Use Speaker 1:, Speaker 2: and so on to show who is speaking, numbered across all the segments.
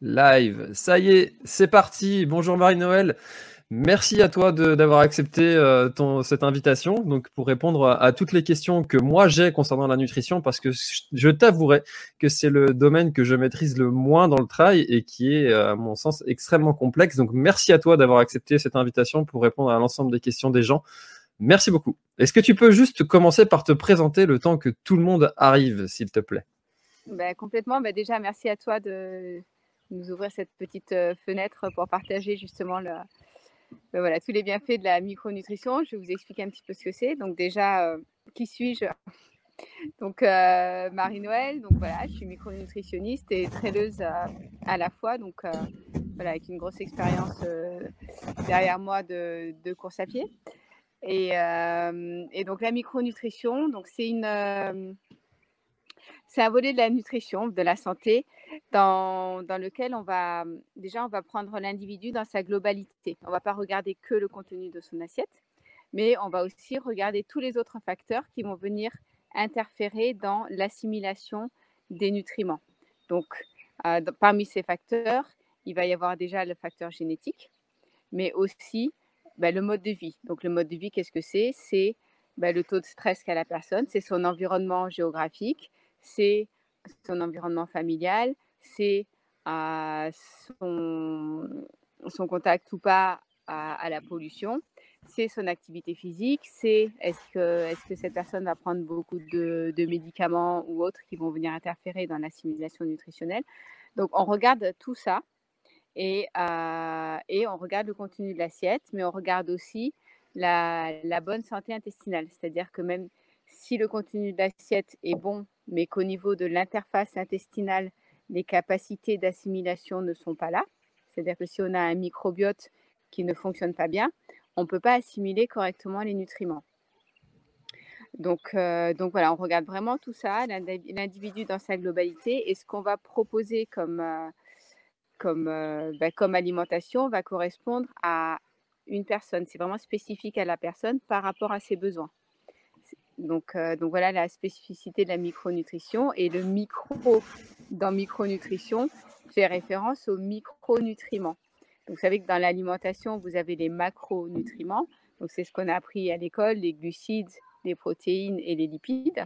Speaker 1: Live, ça y est, c'est parti. Bonjour Marie-Noël. Merci à toi d'avoir accepté euh, cette invitation donc pour répondre à, toutes les questions que moi j'ai concernant la nutrition parce que je, je t'avouerai que c'est le domaine que je maîtrise le moins dans le trail et qui est euh, à mon sens extrêmement complexe. Donc merci à toi d'avoir accepté cette invitation pour répondre à l'ensemble des questions des gens. Merci beaucoup. Est-ce que tu peux juste commencer par te présenter le temps que tout le monde arrive, s'il te plaît?
Speaker 2: Bah, complètement. Bah, déjà, merci à toi de nous ouvrir cette petite euh, fenêtre pour partager justement le- voilà, tous les bienfaits de la micronutrition. Je vais vous expliquer un petit peu ce que c'est. Donc déjà, euh, qui suis-je? Donc euh, Marie-Noël, donc voilà, je suis micronutritionniste et traileuse euh, à la fois, donc voilà, avec une grosse expérience derrière moi de, course à pied. Et, donc la micronutrition, donc c'est un volet de la nutrition, de la santé, dans, lequel on va déjà on va prendre l'individu dans sa globalité. On va pas regarder que le contenu de son assiette, mais on va aussi regarder tous les autres facteurs qui vont venir interférer dans l'assimilation des nutriments. Donc, euh, parmi ces facteurs, il va y avoir déjà le facteur génétique, mais aussi bah, le mode de vie. Donc, le mode de vie, qu'est-ce que c'est? C'est bah, le taux de stress qu'a la personne, c'est son environnement géographique, c'est son environnement familial, c'est euh, son, contact ou pas à, la pollution, c'est son activité physique, c'est est-ce que, cette personne va prendre beaucoup de, médicaments ou autres qui vont venir interférer dans l'assimilation nutritionnelle. Donc on regarde tout ça et, euh, et on regarde le contenu de l'assiette, mais on regarde aussi la, la bonne santé intestinale, c'est-à-dire que même si le contenu de l'assiette est bon, mais qu'au niveau de l'interface intestinale, les capacités d'assimilation ne sont pas là, c'est-à-dire que si on a un microbiote qui ne fonctionne pas bien, on ne peut pas assimiler correctement les nutriments. Donc, euh, donc voilà, on regarde vraiment tout ça, l'indi- l'individu dans sa globalité et ce qu'on va proposer euh, comme, bah, comme alimentation va correspondre à une personne. C'est vraiment spécifique à la personne par rapport à ses besoins. Donc, donc voilà la spécificité de la micronutrition. Et le micro dans micronutrition fait référence aux micronutriments. Donc, vous savez que dans l'alimentation, vous avez les macronutriments. Donc, c'est ce qu'on a appris à l'école, les glucides, les protéines et les lipides.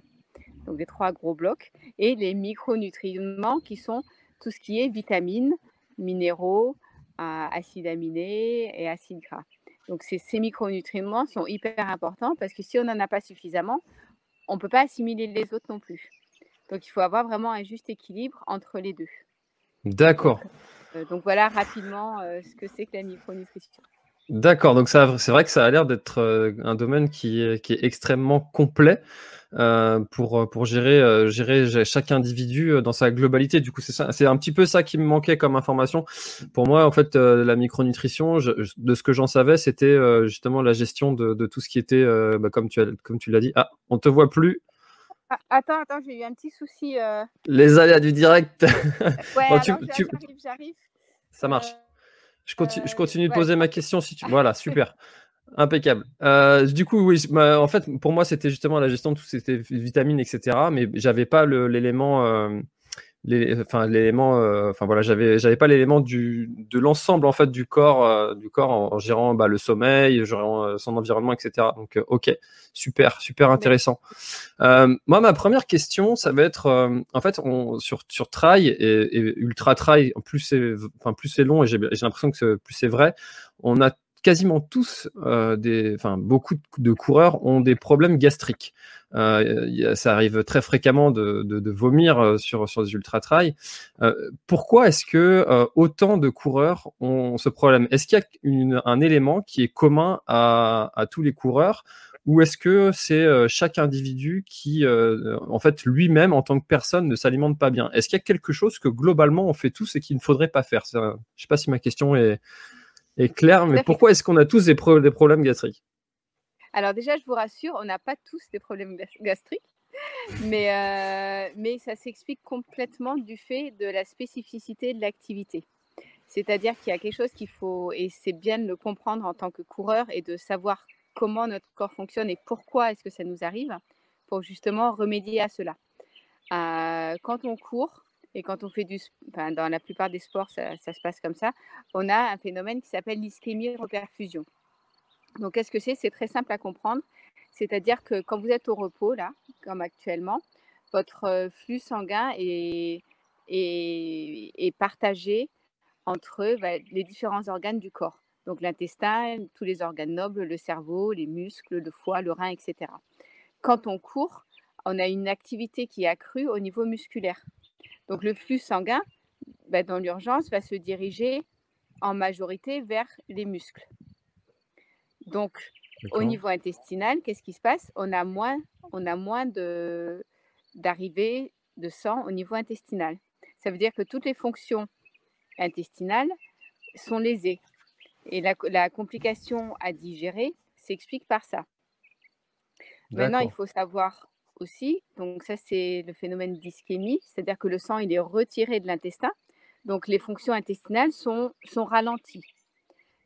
Speaker 2: Donc, les trois gros blocs. Et les micronutriments qui sont tout ce qui est vitamines, minéraux, acides aminés et acides gras. Donc ces, ces micronutriments sont hyper importants parce que si on n'en a pas suffisamment, on ne peut pas assimiler les autres non plus. Donc il faut avoir vraiment un juste équilibre entre les deux.
Speaker 1: D'accord.
Speaker 2: Donc, euh, voilà rapidement euh, ce que c'est que la micronutrition.
Speaker 1: D'accord, donc c'est vrai que ça a l'air d'être euh, un domaine qui est, qui est extrêmement complet. Euh, pour, pour gérer, euh, gérer chaque individu dans sa globalité. Du coup, c'est un petit peu ça qui me manquait comme information. Pour moi, en fait, la micronutrition, de ce que j'en savais, c'était justement la gestion de, de, tout ce qui était, bah, comme tu l'as dit. Ah, on te voit plus.
Speaker 2: Ah, attends, attends, j'ai eu un petit souci.
Speaker 1: Les aléas du direct.
Speaker 2: ouais, alors, j'arrive, j'arrive.
Speaker 1: Ça marche. Je continue, je continue de poser ma question si tu. Voilà, super. Impeccable. Euh, du coup, oui, en fait, pour moi, c'était justement la gestion de toutes ces vitamines, etc. Mais j'avais pas l'élément, euh, enfin l'élément, euh, enfin voilà, j'avais, j'avais pas l'élément du, de l'ensemble en fait du corps, du corps en, gérant bah, le sommeil, gérant son environnement, etc. Donc, ok, super, super intéressant. moi, ma première question, ça va être, en fait, on, sur sur trail et, ultra trail, plus c'est, enfin plus c'est long et j'ai l'impression que plus c'est vrai, on a quasiment tous, euh, des, enfin beaucoup de coureurs ont des problèmes gastriques. Euh, ça arrive très fréquemment de, vomir euh, sur, sur des ultra trail. Pourquoi est-ce que autant de coureurs ont ce problème? Est-ce qu'il y a un élément qui est commun à, à tous les coureurs? Ou est-ce que c'est chaque individu qui, en fait, lui-même, en tant que personne, ne s'alimente pas bien? Est-ce qu'il y a quelque chose que globalement on fait tous et qu'il ne faudrait pas faire? Je ne sais pas si ma question est, est clair, mais pourquoi est-ce qu'on a tous des, des, problèmes gastriques?
Speaker 2: Alors déjà, je vous rassure, on n'a pas tous des problèmes gastriques, mais, euh, mais ça s'explique complètement du fait de la spécificité de l'activité. C'est-à-dire qu'il y a quelque chose qu'il faut, et c'est bien de le comprendre en tant que coureur et de savoir comment notre corps fonctionne et pourquoi est-ce que ça nous arrive pour justement remédier à cela. Euh, quand on court, et quand on fait du, enfin, dans la plupart des sports, ça, se passe comme ça, on a un phénomène qui s'appelle l'ischémie-reperfusion. Donc, qu'est-ce que c'est? C'est très simple à comprendre. C'est-à-dire que quand vous êtes au repos, là, comme actuellement, votre euh, flux sanguin est, est, partagé entre bah, les différents organes du corps. Donc l'intestin, tous les organes nobles, le cerveau, les muscles, le foie, le rein, etc. Quand on court, on a une activité qui est accrue au niveau musculaire. Donc le flux sanguin, bah, dans l'urgence, va se diriger en majorité vers les muscles. Donc au niveau intestinal, qu'est-ce qui se passe? On a moins, on a moins de, d'arrivée de sang au niveau intestinal. Ça veut dire que toutes les fonctions intestinales sont lésées. Et la, la complication à digérer s'explique par ça. Maintenant, il faut savoir Donc ça, c'est le phénomène d'ischémie, c'est-à-dire que le sang, il est retiré de l'intestin. Donc les fonctions intestinales sont, sont ralenties.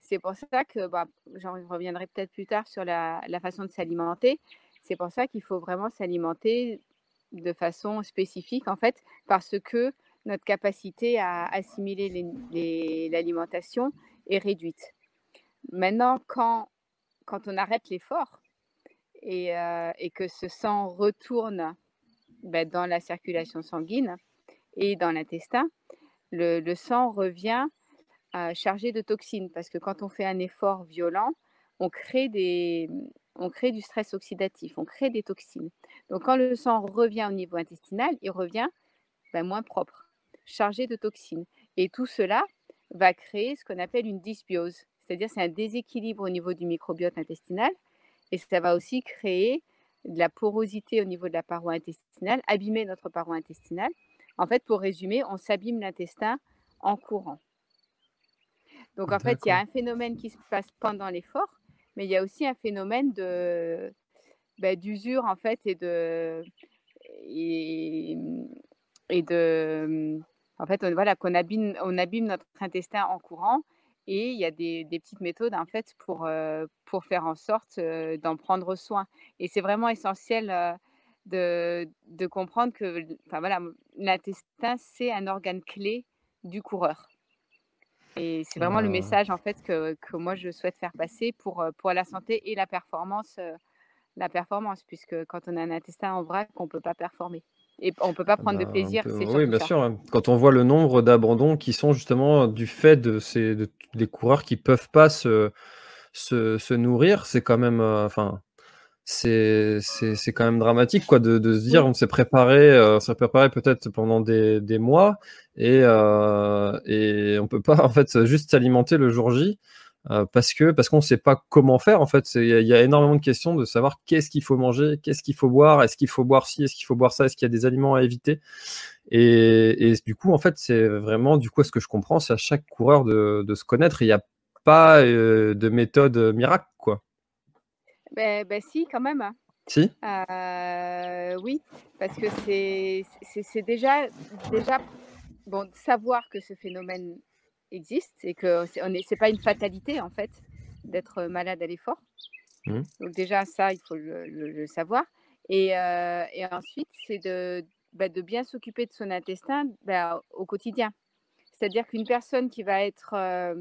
Speaker 2: C'est pour ça que, bah, j'en reviendrai peut-être plus tard sur la, façon de s'alimenter. C'est pour ça qu'il faut vraiment s'alimenter de façon spécifique, en fait, parce que notre capacité à assimiler l'alimentation est réduite. Maintenant, quand, quand on arrête l'effort, euh, et, que ce sang retourne ben, dans la circulation sanguine et dans l'intestin, le, sang revient euh, chargé de toxines parce que quand on fait un effort violent, on crée, du stress oxydatif, on crée des toxines. Donc quand le sang revient au niveau intestinal, il revient ben, moins propre, chargé de toxines. Et tout cela va créer ce qu'on appelle une dysbiose, c'est-à-dire c'est un déséquilibre au niveau du microbiote intestinal et ça va aussi créer de la porosité au niveau de la paroi intestinale, abîmer notre paroi intestinale. En fait, pour résumer, on s'abîme l'intestin en courant. Donc, en fait, il y a un phénomène qui se passe pendant l'effort, mais il y a aussi un phénomène de bah, d'usure, en fait, et de, et, de En fait, on, voilà, qu'on abîme, on abîme notre intestin en courant et il y a des, des petites méthodes en fait pour, euh, pour faire en sorte euh, d'en prendre soin. Et c'est vraiment essentiel euh, de, de comprendre que enfin, voilà, l'intestin, c'est un organe clé du coureur. Et c'est vraiment le
Speaker 1: Euh,
Speaker 2: message en fait que, que moi je souhaite faire passer pour, pour la santé et la performance, euh, la performance, puisque quand on a un intestin en vrac, on ne peut pas performer. Et on ne peut pas
Speaker 1: ah
Speaker 2: prendre de
Speaker 1: on
Speaker 2: plaisir,
Speaker 1: peut- oui, bien
Speaker 2: ça.
Speaker 1: sûr. hein. Quand on voit le nombre d'abandons qui sont justement du fait de ces de- des coureurs qui peuvent pas se, se, se nourrir, c'est quand même, euh, enfin, c'est c'est c'est quand même dramatique quoi de, de se dire on s'est préparé, euh, on s'est préparé peut-être pendant des, des mois et euh, et on peut pas en fait juste s'alimenter le jour J. euh, parce que parce qu'on sait pas comment faire en fait il y, a il y a énormément de questions de savoir qu'est-ce qu'il faut manger qu'est-ce qu'il faut boire est-ce qu'il faut boire ci est-ce qu'il faut boire ça est-ce qu'il y a des aliments à éviter et, et du coup en fait c'est vraiment du coup ce que je comprends c'est à chaque coureur de, de se connaître il n'y a pas euh, de méthode miracle quoi
Speaker 2: ben, ben si, quand même. hein.
Speaker 1: si
Speaker 2: Euh, oui, parce que c'est déjà, déjà bon, savoir que ce phénomène existe et que c'est pas une fatalité en fait d'être malade à l'effort.
Speaker 1: Mhm.
Speaker 2: Donc déjà ça, il faut le, le- le savoir. Et, euh, et ensuite, c'est de, bah, de bien s'occuper de son intestin bah, au quotidien. C'est-à-dire qu'une personne qui va être euh,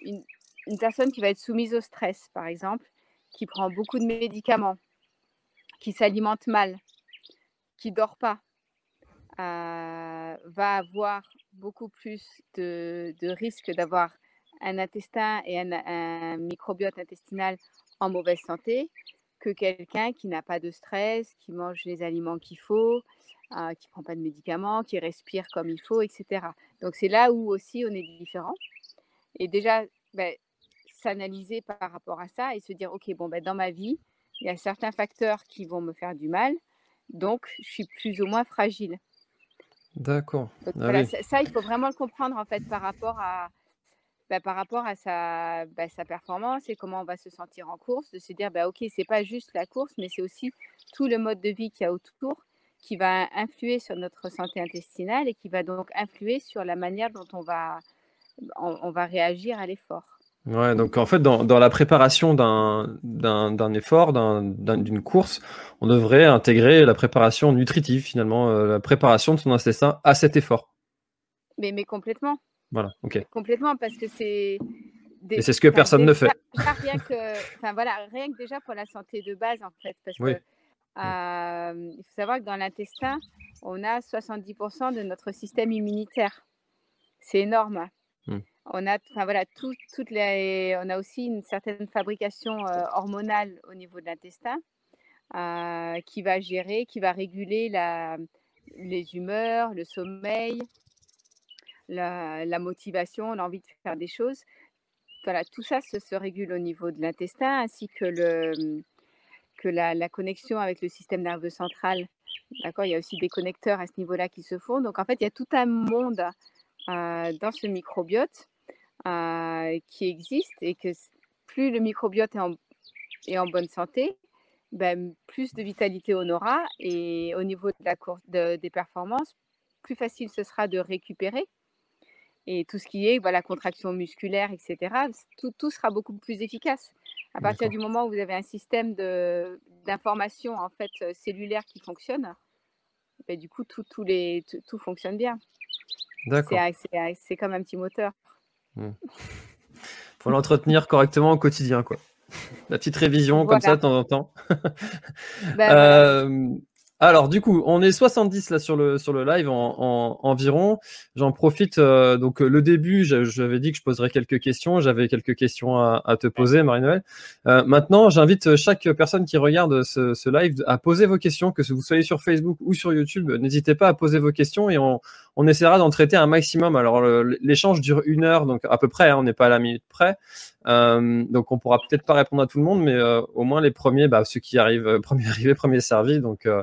Speaker 2: une, une personne qui va être soumise au stress, par exemple, qui prend beaucoup de médicaments, qui s'alimente mal, qui dort pas, euh, va avoir beaucoup plus de, risques d'avoir un intestin et un, un microbiote intestinal en mauvaise santé que quelqu'un qui n'a pas de stress, qui mange les aliments qu'il faut, euh, qui prend pas de médicaments, qui respire comme il faut, etc. Donc c'est là où aussi on est différent. Et déjà, ben, s'analyser par rapport à ça et se dire, OK, bon, ben, dans ma vie, il y a certains facteurs qui vont me faire du mal, donc je suis plus ou moins fragile.
Speaker 1: D'accord
Speaker 2: Donc
Speaker 1: ah
Speaker 2: voilà,
Speaker 1: oui
Speaker 2: ça, ça, il faut vraiment le comprendre en fait par rapport à, bah, par rapport à sa, bah, sa performance et comment on va se sentir en course, de se dire, bah, OK, c'est pas juste la course, mais c'est aussi tout le mode de vie qu'il y a autour qui va influer sur notre santé intestinale et qui va donc influer sur la manière dont on va, on, on va réagir à l'effort.
Speaker 1: Ouais, donc en fait, dans, dans la préparation d'un d'un d'un effort, d'un- d'un- d'une course, on devrait intégrer la préparation nutritive, finalement, euh, la préparation de son intestin à cet effort.
Speaker 2: Mais, mais complètement,
Speaker 1: Voilà, ok.
Speaker 2: complètement, parce que c'est...
Speaker 1: Et c'est ce que personne ne fait.
Speaker 2: rien que, voilà, rien que déjà pour la santé de base en fait, parce
Speaker 1: Oui.
Speaker 2: que euh, il faut savoir que dans l'intestin, on a 70% de notre système immunitaire. C'est énorme. hein. On a, enfin voilà, tout- toutes les, on a aussi une certaine fabrication euh, hormonale au niveau de l'intestin euh, qui va gérer, qui va réguler la, les humeurs, le sommeil, la, la motivation, l'envie de faire des choses. Voilà, tout ça se, se régule au niveau de l'intestin ainsi que, le, que la, la connexion avec le système nerveux central. D'accord, il y a aussi des connecteurs à ce niveau-là qui se font. Donc en fait, il y a tout un monde euh, dans ce microbiote euh, qui existe et que plus le microbiote est en, est en bonne santé, ben, plus de vitalité on aura et au niveau de la course de- des performances, plus facile ce sera de récupérer. Et tout ce qui est voilà, contraction musculaire, etc., tout, tout sera beaucoup plus efficace. À partir du moment où vous avez un système d'information en fait, euh, cellulaire qui fonctionne, ben, du coup, tout, tout, les, tout, tout fonctionne bien.
Speaker 1: D'accord.
Speaker 2: C'est comme un petit moteur.
Speaker 1: Faut l'entretenir correctement au quotidien, quoi. La petite révision comme ça de temps en temps.
Speaker 2: Ben, voilà.
Speaker 1: Euh, alors du coup, on est 70 là sur le sur le live en, en- environ. J'en profite. euh, donc le début, j'a- j'avais dit que je poserais quelques questions. J'avais quelques questions à, à te poser, Marie-Noël. Euh, maintenant, j'invite chaque personne qui regarde ce, ce live à poser vos questions, que vous soyez sur Facebook ou sur YouTube. N'hésitez pas à poser vos questions et on, on essaiera d'en traiter un maximum. Alors l'échange dure une heure, donc à peu près. hein, on n'est pas à la minute près. Euh, donc on pourra peut-être pas répondre à tout le monde, mais euh, au moins les premiers, bah, ceux qui arrivent, euh, premiers arrivés, premiers servis. Donc euh,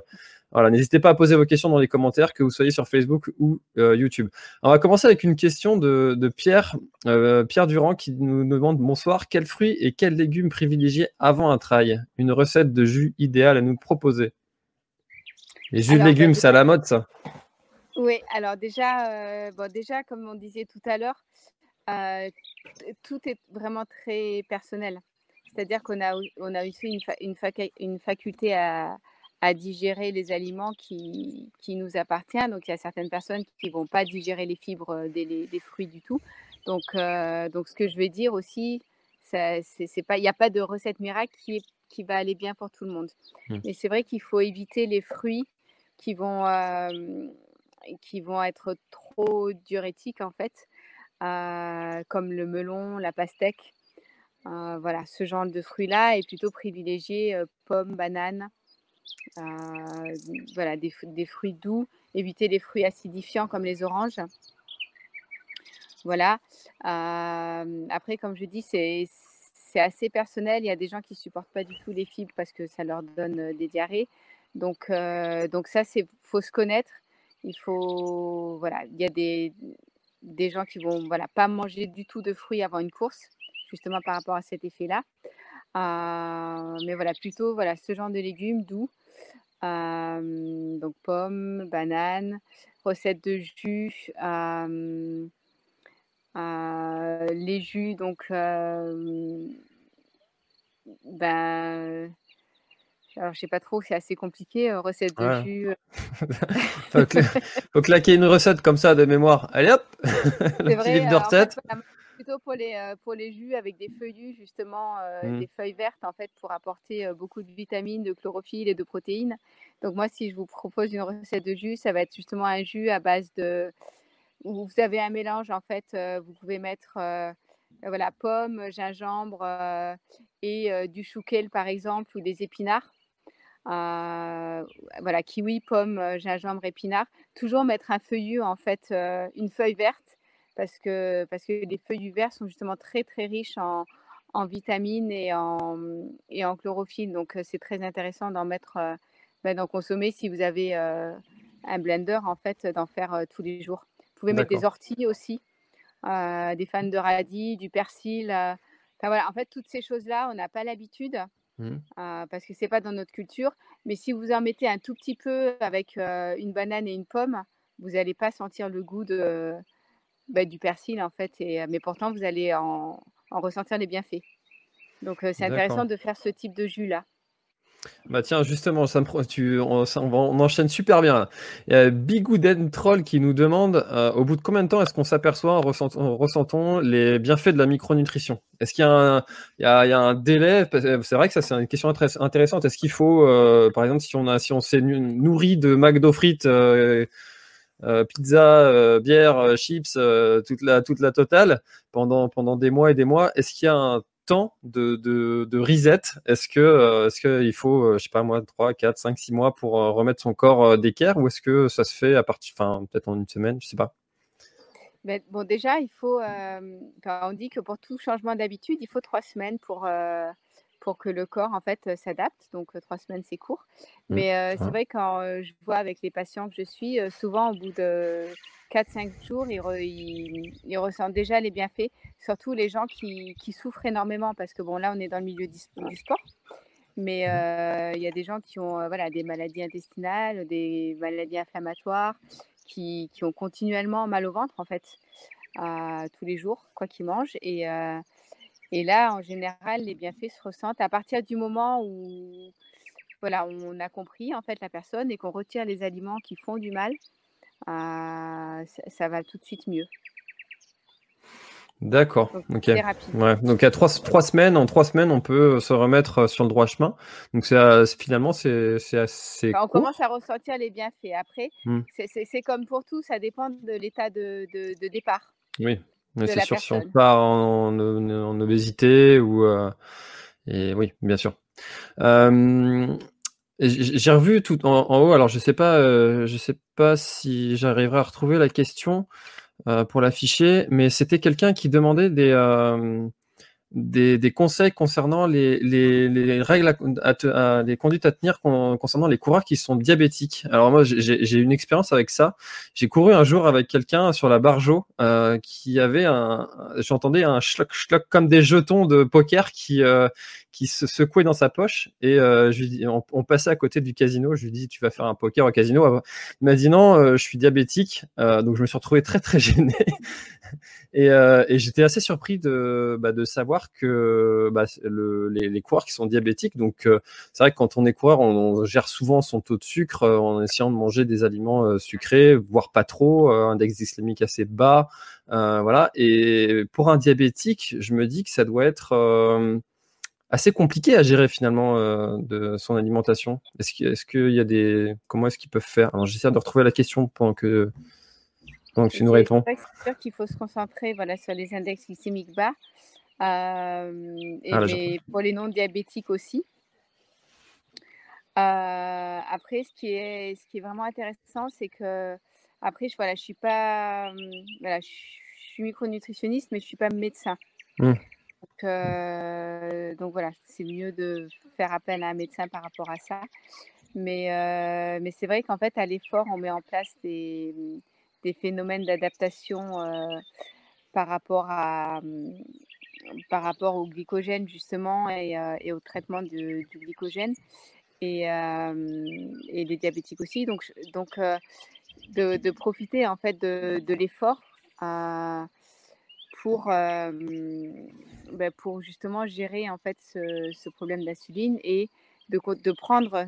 Speaker 1: voilà, n'hésitez pas à poser vos questions dans les commentaires, que vous soyez sur Facebook ou euh, YouTube. On va commencer avec une question de, de Pierre, euh, Pierre Durand, qui nous demande bonsoir, quels fruits et quels légumes privilégier avant un trail? Une recette de jus idéale à nous proposer. Les jus
Speaker 2: Alors,
Speaker 1: de légumes, c'est à la mode, ça.
Speaker 2: Oui, alors déjà, bon, déjà, comme on disait tout à l'heure, tout est vraiment très personnel. C'est-à-dire qu'on a, on a aussi une, une, une faculté à, à, digérer les aliments qui, qui, nous appartiennent. Donc, il y a certaines personnes qui ne vont pas digérer les fibres des, des fruits du tout. Donc, donc, ce que je vais dire aussi, il n'y a pas de recette miracle qui, qui va aller bien pour tout le monde. Mmh. Mais c'est vrai qu'il faut éviter les fruits qui vont, qui vont être trop diurétiques, en fait, comme le melon, la pastèque. voilà, ce genre de fruits-là est plutôt privilégié pommes, bananes, voilà, des, fruits doux. Éviter les fruits acidifiants comme les oranges. Voilà. après, comme je dis, c'est assez personnel. Il y a des gens qui supportent pas du tout les fibres parce que ça leur donne des diarrhées. Donc, donc ça, c'est faut se connaître. Il faut, voilà, il y a des, gens qui vont, voilà, pas manger du tout de fruits avant une course, justement par rapport à cet effet-là. mais voilà, plutôt, voilà, ce genre de légumes doux. donc pommes, bananes, recettes de jus. Euh, les jus, donc, euh, ben, alors je sais pas trop, c'est assez compliqué, euh, recette de jus.
Speaker 1: faut, faut, claquer une recette comme ça de mémoire. Allez hop,
Speaker 2: le petit livre de recettes. plutôt pour les, pour les jus avec des feuillus, justement, mmh. des feuilles vertes, en fait, pour apporter beaucoup de vitamines, de chlorophylle et de protéines. Donc moi, si je vous propose une recette de jus, ça va être justement un jus à base de, où vous avez un mélange, en fait, vous pouvez mettre voilà, pommes, gingembre et du chouquel, par exemple, ou des épinards. Voilà, kiwi, pomme, gingembre, épinards. Toujours mettre un feuillu, en fait, une feuille verte, parce que, parce que les feuillus verts sont justement très, très riches en, en vitamines et en, et en chlorophylle. Donc, c'est très intéressant d'en mettre, ben, d'en consommer si vous avez un blender, en fait, d'en faire tous les jours. Vous pouvez mettre des orties aussi, euh, des fans de radis, du persil. Euh, enfin, voilà, en fait, toutes ces choses-là, on n'a pas l'habitude mmh. euh, parce que c'est pas dans notre culture. Mais si vous en mettez un tout petit peu avec une banane et une pomme, vous n'allez pas sentir le goût de, bah, du persil en fait. Et, mais pourtant, vous allez en, en ressentir les bienfaits. Donc, c'est intéressant de faire ce type de jus là.
Speaker 1: Bah tiens, justement, on, enchaîne super bien. Il y a Bigouden Troll qui nous demande euh, au bout de combien de temps est-ce qu'on s'aperçoit, ressentons les bienfaits de la micronutrition? Est-ce qu'il y, a un délai? C'est vrai que ça, c'est une question intéressante. Est-ce qu'il faut, euh, par exemple, si on, s'est nourri de McDo frites, euh, pizza, bière, chips, toute, la, totale pendant, pendant des mois et des mois, est-ce qu'il y a un de, de, reset Est-ce que euh, est-ce qu'il faut, euh, je sais pas moi, 3, 4, 5, 6 mois pour euh, remettre son corps d'équerre ou est-ce que ça se fait à partir, enfin peut-être en une semaine, je sais pas.
Speaker 2: Mais bon, déjà, il faut, on dit que pour tout changement d'habitude, il faut trois semaines pour, pour que le corps en fait s'adapte. Donc trois semaines, c'est court. Mmh. Mais c'est vrai quand je vois avec les patients que je suis, souvent au bout de 4-5 jours, ils, ressentent déjà les bienfaits, surtout les gens qui, souffrent énormément, parce que bon, là, on est dans le milieu du, sport, mais mmh. euh, il y a des gens qui ont euh, voilà, des maladies intestinales, des maladies inflammatoires, qui, ont continuellement mal au ventre, en fait, tous les jours, quoi qu'ils mangent. Et, euh, et là, en général, les bienfaits se ressentent à partir du moment où voilà, on a compris en fait la personne et qu'on retire les aliments qui font du mal ça, va tout de suite mieux.
Speaker 1: D'accord. Donc, ouais. Donc à trois, trois semaines, en trois semaines, on peut se remettre sur le droit chemin. Donc c'est finalement c'est assez.
Speaker 2: on commence à ressentir les bienfaits. Après, mmh. c'est comme pour tout, ça dépend de l'état de, de, départ.
Speaker 1: Oui, c'est sûr. Si on part en, en, obésité ou euh, et oui, bien sûr. Euh, j'ai revu tout en, haut. Alors je sais pas, euh, je sais pas si j'arriverai à retrouver la question euh, pour l'afficher, mais c'était quelqu'un qui demandait des, euh, des, conseils concernant les, les, règles, à, les conduites à tenir concernant les coureurs qui sont diabétiques. Alors moi, j'ai une expérience avec ça. J'ai couru un jour avec quelqu'un sur la Barjo euh, qui avait un, j'entendais un schlock schlock comme des jetons de poker qui euh, qui se secouait dans sa poche et euh, je lui dis, on, passait à côté du casino. Je lui dis, tu vas faire un poker au casino Il m'a dit non, je suis diabétique, donc je me suis retrouvé très très gêné. et, et j'étais assez surpris de, bah, de savoir que bah, les, coureurs qui sont diabétiques, donc euh, c'est vrai que quand on est coureur, on, gère souvent son taux de sucre euh, en essayant de manger des aliments euh, sucrés, voire pas trop, index glycémique assez bas, voilà. Et pour un diabétique, je me dis que ça doit être assez compliqué à gérer finalement de son alimentation. Est-ce qu'il y a des comment est-ce qu'ils peuvent faire? Alors j'essaie de retrouver la question pendant que pendant que tu nous réponds.
Speaker 2: C'est sûr qu'il faut se concentrer voilà sur les index glycémiques bas et ah, pour les non-diabétiques aussi. après, ce qui, est, ce qui est vraiment intéressant, c'est que, après, je, voilà, je suis pas, voilà, je suis micronutritionniste, mais je suis pas médecin. Mmh. Donc, donc, voilà, c'est mieux de faire appel à un médecin par rapport à ça. Mais, mais c'est vrai qu'en fait, à l'effort, on met en place des, phénomènes d'adaptation par rapport à, par rapport au glycogène justement et, euh, au traitement du glycogène et, euh, et, les diabétiques aussi. Donc, euh, de, profiter en fait de, l'effort pour, ben, pour justement gérer en fait ce, problème d'insuline et de, de prendre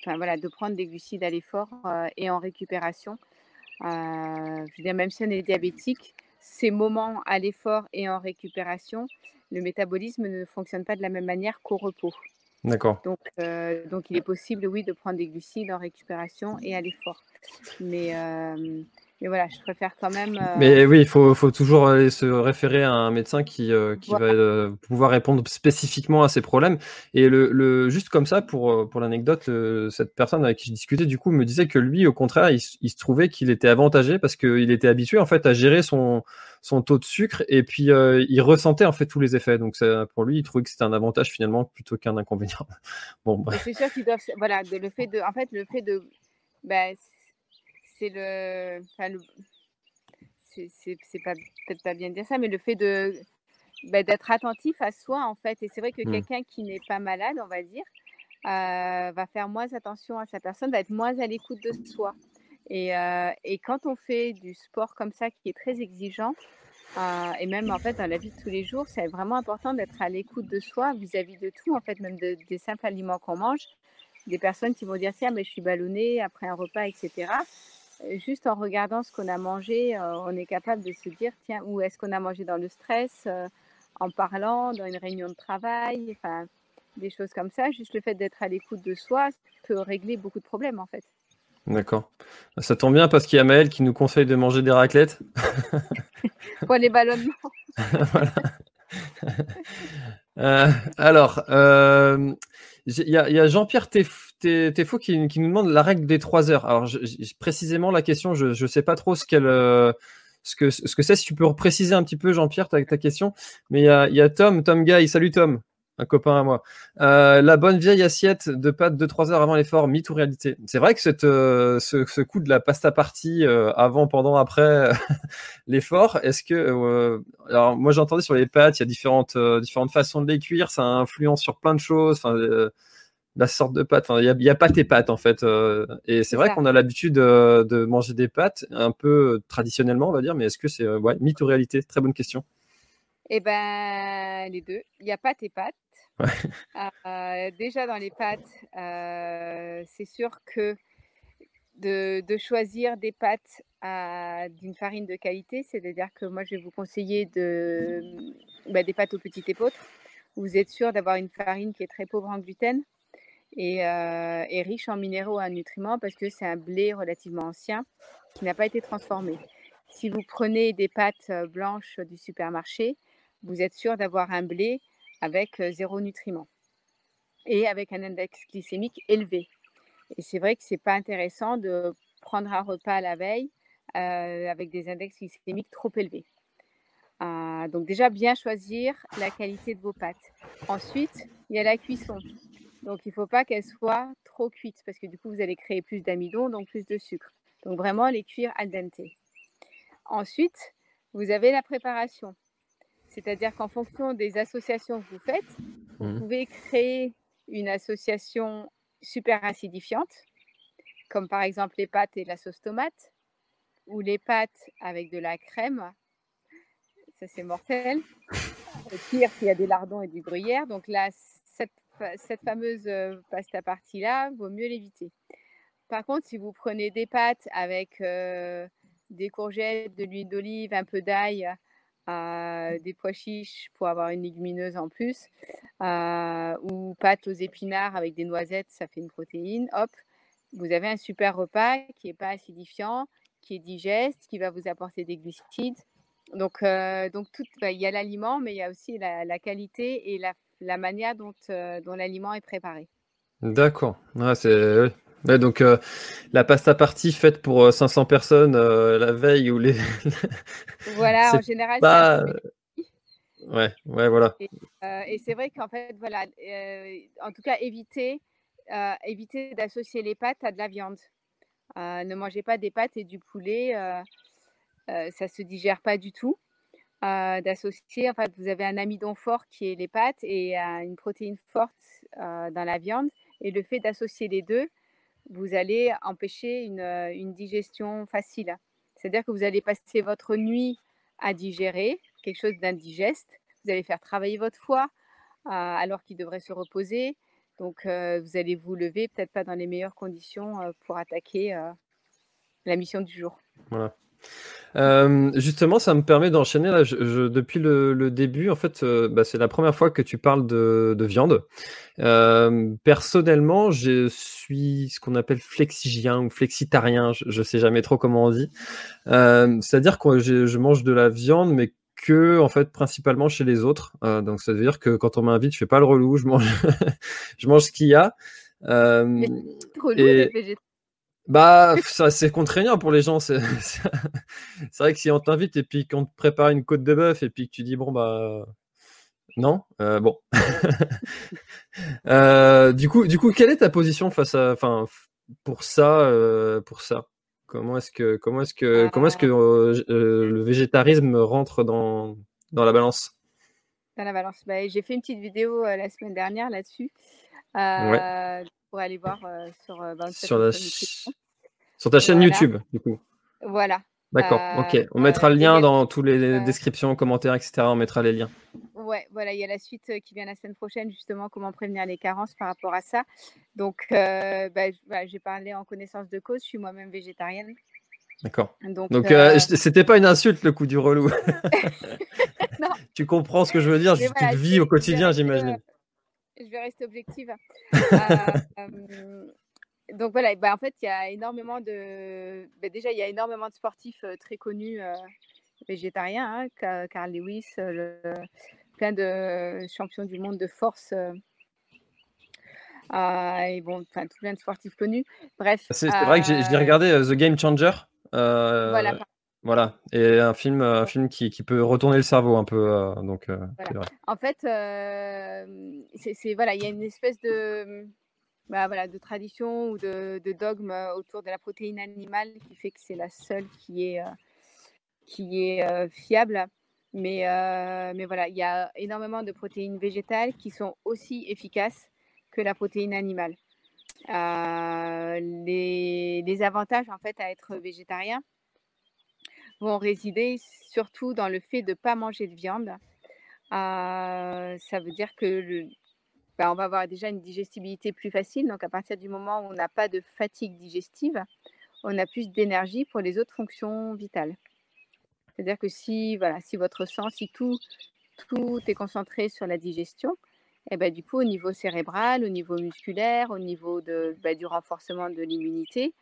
Speaker 2: enfin voilà de prendre des glucides à l'effort et en récupération. je veux dire même si on est diabétique, ces moments à l'effort et en récupération, le métabolisme ne fonctionne pas de la même manière qu'au repos.
Speaker 1: D'accord.
Speaker 2: Donc, euh, donc, il est possible, oui, de prendre des glucides en récupération et à l'effort. Mais, euh, mais voilà, je préfère quand même. Euh,
Speaker 1: mais oui, il faut, faut, toujours aller se référer à un médecin qui, qui va pouvoir répondre spécifiquement à ces problèmes. Et le, le juste comme ça, pour, pour l'anecdote, cette personne avec qui je discutais, du coup, me disait que lui, au contraire, il, il se trouvait qu'il était avantagé parce qu'il était habitué en fait à gérer son son taux de sucre et puis euh, il ressentait en fait tous les effets. Donc pour lui, il trouvait que c'était un avantage finalement plutôt qu'un inconvénient.
Speaker 2: bon, C'est sûr qu'ils doivent, voilà, le fait de, en fait, le fait de, ben, c'est le, c'est pas peut-être pas bien de dire ça, mais le fait de ben, d'être attentif à soi en fait. Et c'est vrai que mmh. quelqu'un qui n'est pas malade, on va dire, euh, va faire moins attention à sa personne, va être moins à l'écoute de soi. Et, et, quand on fait du sport comme ça qui est très exigeant, et même en fait dans la vie de tous les jours, c'est vraiment important d'être à l'écoute de soi vis-à-vis de tout, en fait, même des simples aliments qu'on mange. Des personnes qui vont dire tiens, mais je suis ballonnée après un repas, etc. Juste en regardant ce qu'on a mangé, on est capable de se dire tiens, où est-ce qu'on a mangé dans le stress, en parlant, dans une réunion de travail, enfin, des choses comme ça. Juste le fait d'être à l'écoute de soi peut régler beaucoup de problèmes en fait.
Speaker 1: D'accord. Ça tombe bien parce qu'il y a Maël qui nous conseille de manger des raclettes.
Speaker 2: Pour les ballonnements.
Speaker 1: Euh, alors, euh, il y a, Jean-Pierre Téfaux qui, nous demande la règle des trois heures. Alors, précisément, la question, je ne sais pas trop. Euh, ce que ce que c'est, si tu peux préciser un petit peu, Jean-Pierre, ta, ta, question. Mais il y a, Tom, Tom Guy, salut Tom un copain à moi. Euh, la bonne vieille assiette de pâtes de 3 heures avant l'effort, mythe ou réalité? C'est vrai que euh, ce, coup de la pasta partie euh, avant, pendant, après l'effort, est-ce que... alors moi j'entendais sur les pâtes, il y a différentes, différentes façons de les cuire, ça influence sur plein de choses. La sorte de pâte, il y, a pâte et pâte en fait. et c'est vrai qu'on a l'habitude de manger des pâtes un peu traditionnellement, on va dire, mais est-ce que c'est ouais, mythe ou réalité? Très bonne question.
Speaker 2: Eh ben, les deux. Il y a pâte et pâte. Euh, déjà dans les pâtes, euh, c'est sûr que de, choisir des pâtes d'une farine de qualité, c'est-à-dire que moi je vais vous conseiller de, bah, des pâtes aux petites épeautres. Vous êtes sûr d'avoir une farine qui est très pauvre en gluten? Et, euh, et riche en minéraux et en nutriments parce que c'est un blé relativement ancien qui n'a pas été transformé. Si vous prenez des pâtes blanches du supermarché, vous êtes sûr d'avoir un blé avec zéro nutriment et avec un index glycémique élevé. Et c'est vrai que ce n'est pas intéressant de prendre un repas la veille avec des index glycémiques trop élevés. donc déjà, bien choisir la qualité de vos pâtes. Ensuite, il y a la cuisson. Donc, il ne faut pas qu'elle soit trop cuite parce que du coup, vous allez créer plus d'amidon, donc plus de sucre. Donc, vraiment, les cuire al dente. Ensuite, vous avez la préparation. C'est-à-dire qu'en fonction des associations que vous faites, vous mmh. pouvez créer une association super acidifiante, comme par exemple les pâtes et la sauce tomate, ou les pâtes avec de la crème. Ça, c'est mortel. Pire s'il y a des lardons et du gruyère. Donc là, cette, fameuse euh, pasta partie-là, vaut mieux l'éviter. Par contre, si vous prenez des pâtes avec euh, des courgettes, de l'huile d'olive, un peu d'ail, euh, des pois chiches pour avoir une légumineuse en plus, ou pâtes aux épinards avec des noisettes, ça fait une protéine, hop, vous avez un super repas qui n'est pas acidifiant, qui est digeste, qui va vous apporter des glucides. Donc, donc bah, il y a l'aliment, mais il y a aussi la, qualité et la, la manière dont, euh, dont l'aliment est préparé.
Speaker 1: D'accord. c'est donc euh, la pasta partie faite pour 500 personnes la veille ou les.
Speaker 2: voilà, en général.
Speaker 1: Pas... Ouais, ouais, voilà.
Speaker 2: Et, et c'est vrai qu'en fait, voilà, en tout cas, éviter, éviter d'associer les pâtes à de la viande. Euh, ne mangez pas des pâtes et du poulet, euh, euh, ça ne se digère pas du tout. D'associer, en fait, vous avez un amidon fort qui est les pâtes et une protéine forte dans la viande. Et le fait d'associer les deux, vous allez empêcher une, digestion facile. C'est-à-dire que vous allez passer votre nuit à digérer quelque chose d'indigeste. Vous allez faire travailler votre foie alors qu'il devrait se reposer. Donc, vous allez vous lever peut-être pas dans les meilleures conditions pour attaquer la mission du jour.
Speaker 1: Voilà. Justement, ça me permet d'enchaîner depuis le, début. En fait, bah, c'est la première fois que tu parles de, viande. personnellement, je suis ce qu'on appelle flexigien ou flexitarien. Je, ne sais jamais trop comment on dit. C'est-à-dire que je, mange de la viande, mais que en fait principalement chez les autres. Euh, donc ça veut dire que quand on m'invite, je fais pas le relou, je mange, je mange ce qu'il y a. Euh,
Speaker 2: et...
Speaker 1: Bah, ça c'est contraignant pour les gens. C'est vrai que si on t'invite et puis qu'on te prépare une côte de bœuf et puis que tu dis bon bah non, euh, bon. euh, du coup, du coup, quelle est ta position face à, enfin, pour ça, euh, pour ça? Comment est-ce que comment est-ce que comment est-ce que le végétarisme rentre dans, dans la balance?
Speaker 2: Dans la balance. Bah, j'ai fait une petite vidéo la semaine dernière là-dessus. Euh, Pour aller voir sur
Speaker 1: bah, sur, sur ta chaîne YouTube du coup.
Speaker 2: Voilà.
Speaker 1: D'accord, ok. On mettra le lien dans toutes les descriptions, commentaires, etc. On mettra les liens.
Speaker 2: Ouais, voilà, il y a la suite qui vient la semaine prochaine, justement, comment prévenir les carences par rapport à ça. Donc, bah, bah, j'ai parlé en connaissance de cause, je suis moi-même végétarienne.
Speaker 1: D'accord. Donc, euh, c'était pas une insulte le coup du relou. tu comprends ce que je veux dire, tu le vis au quotidien, j'imagine.
Speaker 2: je vais rester objective. donc voilà, bah, en fait, il y a énormément de. Bah, déjà, il y a énormément de sportifs très connus végétariens, hein, Carl Lewis, plein de champions du monde de force. Euh, et bon, enfin, tout plein de sportifs connus. Bref.
Speaker 1: C'est vrai que j'ai euh, regardé euh, The Game Changer. voilà. Voilà, et un film, un film qui, qui, peut retourner le cerveau un peu. donc,
Speaker 2: En fait, c'est voilà, il y a une espèce de, bah, voilà, de tradition ou de, de, dogme autour de la protéine animale qui fait que c'est la seule qui est, qui est fiable. Mais, mais voilà, il y a énormément de protéines végétales qui sont aussi efficaces que la protéine animale. Euh, les, les, avantages en fait à être végétarien vont résider surtout dans le fait de ne pas manger de viande. Euh, ça veut dire que le, bah, on va avoir déjà une digestibilité plus facile. Donc à partir du moment où on n'a pas de fatigue digestive, on a plus d'énergie pour les autres fonctions vitales. C'est-à-dire que si, voilà, si votre sang, si tout, tout est concentré sur la digestion, et ben, du coup, au niveau cérébral, au niveau musculaire, au niveau de, bah, du renforcement de l'immunité,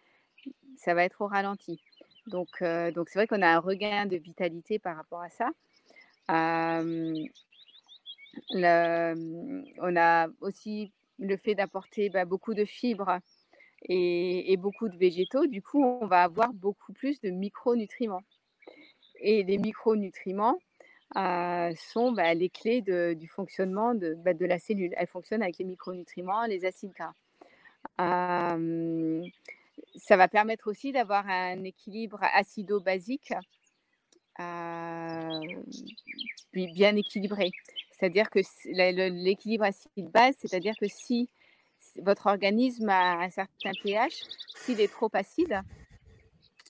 Speaker 2: ça va être au ralenti. Donc, euh, donc c'est vrai qu'on a un regain de vitalité par rapport à ça. Le, on a aussi le fait d'apporter bah, beaucoup de fibres et, beaucoup de végétaux. Du coup, on va avoir beaucoup plus de micronutriments. Et les micronutriments, sont bah, les clés du fonctionnement bah, de, la cellule. Elles fonctionnent avec les micronutriments, les acides gras. ça va permettre aussi d'avoir un équilibre acido-basique bien équilibré. C'est-à-dire que l'équilibre acide-base, c'est-à-dire que si votre organisme a un certain pH, s'il est trop acide,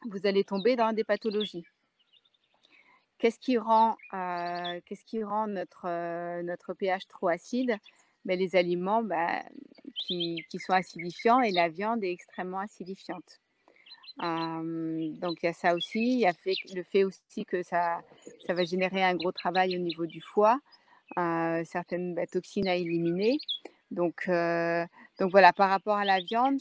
Speaker 2: vous allez tomber dans des pathologies. Qu'est-ce qui rend, euh, notre, euh, notre pH trop acide? Ben, Les aliments ben, qui, sont acidifiants et la viande est extrêmement acidifiante. donc il y a ça aussi, il y a le fait aussi que ça, ça va générer un gros travail au niveau du foie, euh, certaines ben, toxines à éliminer. Donc, donc voilà, par rapport à la viande,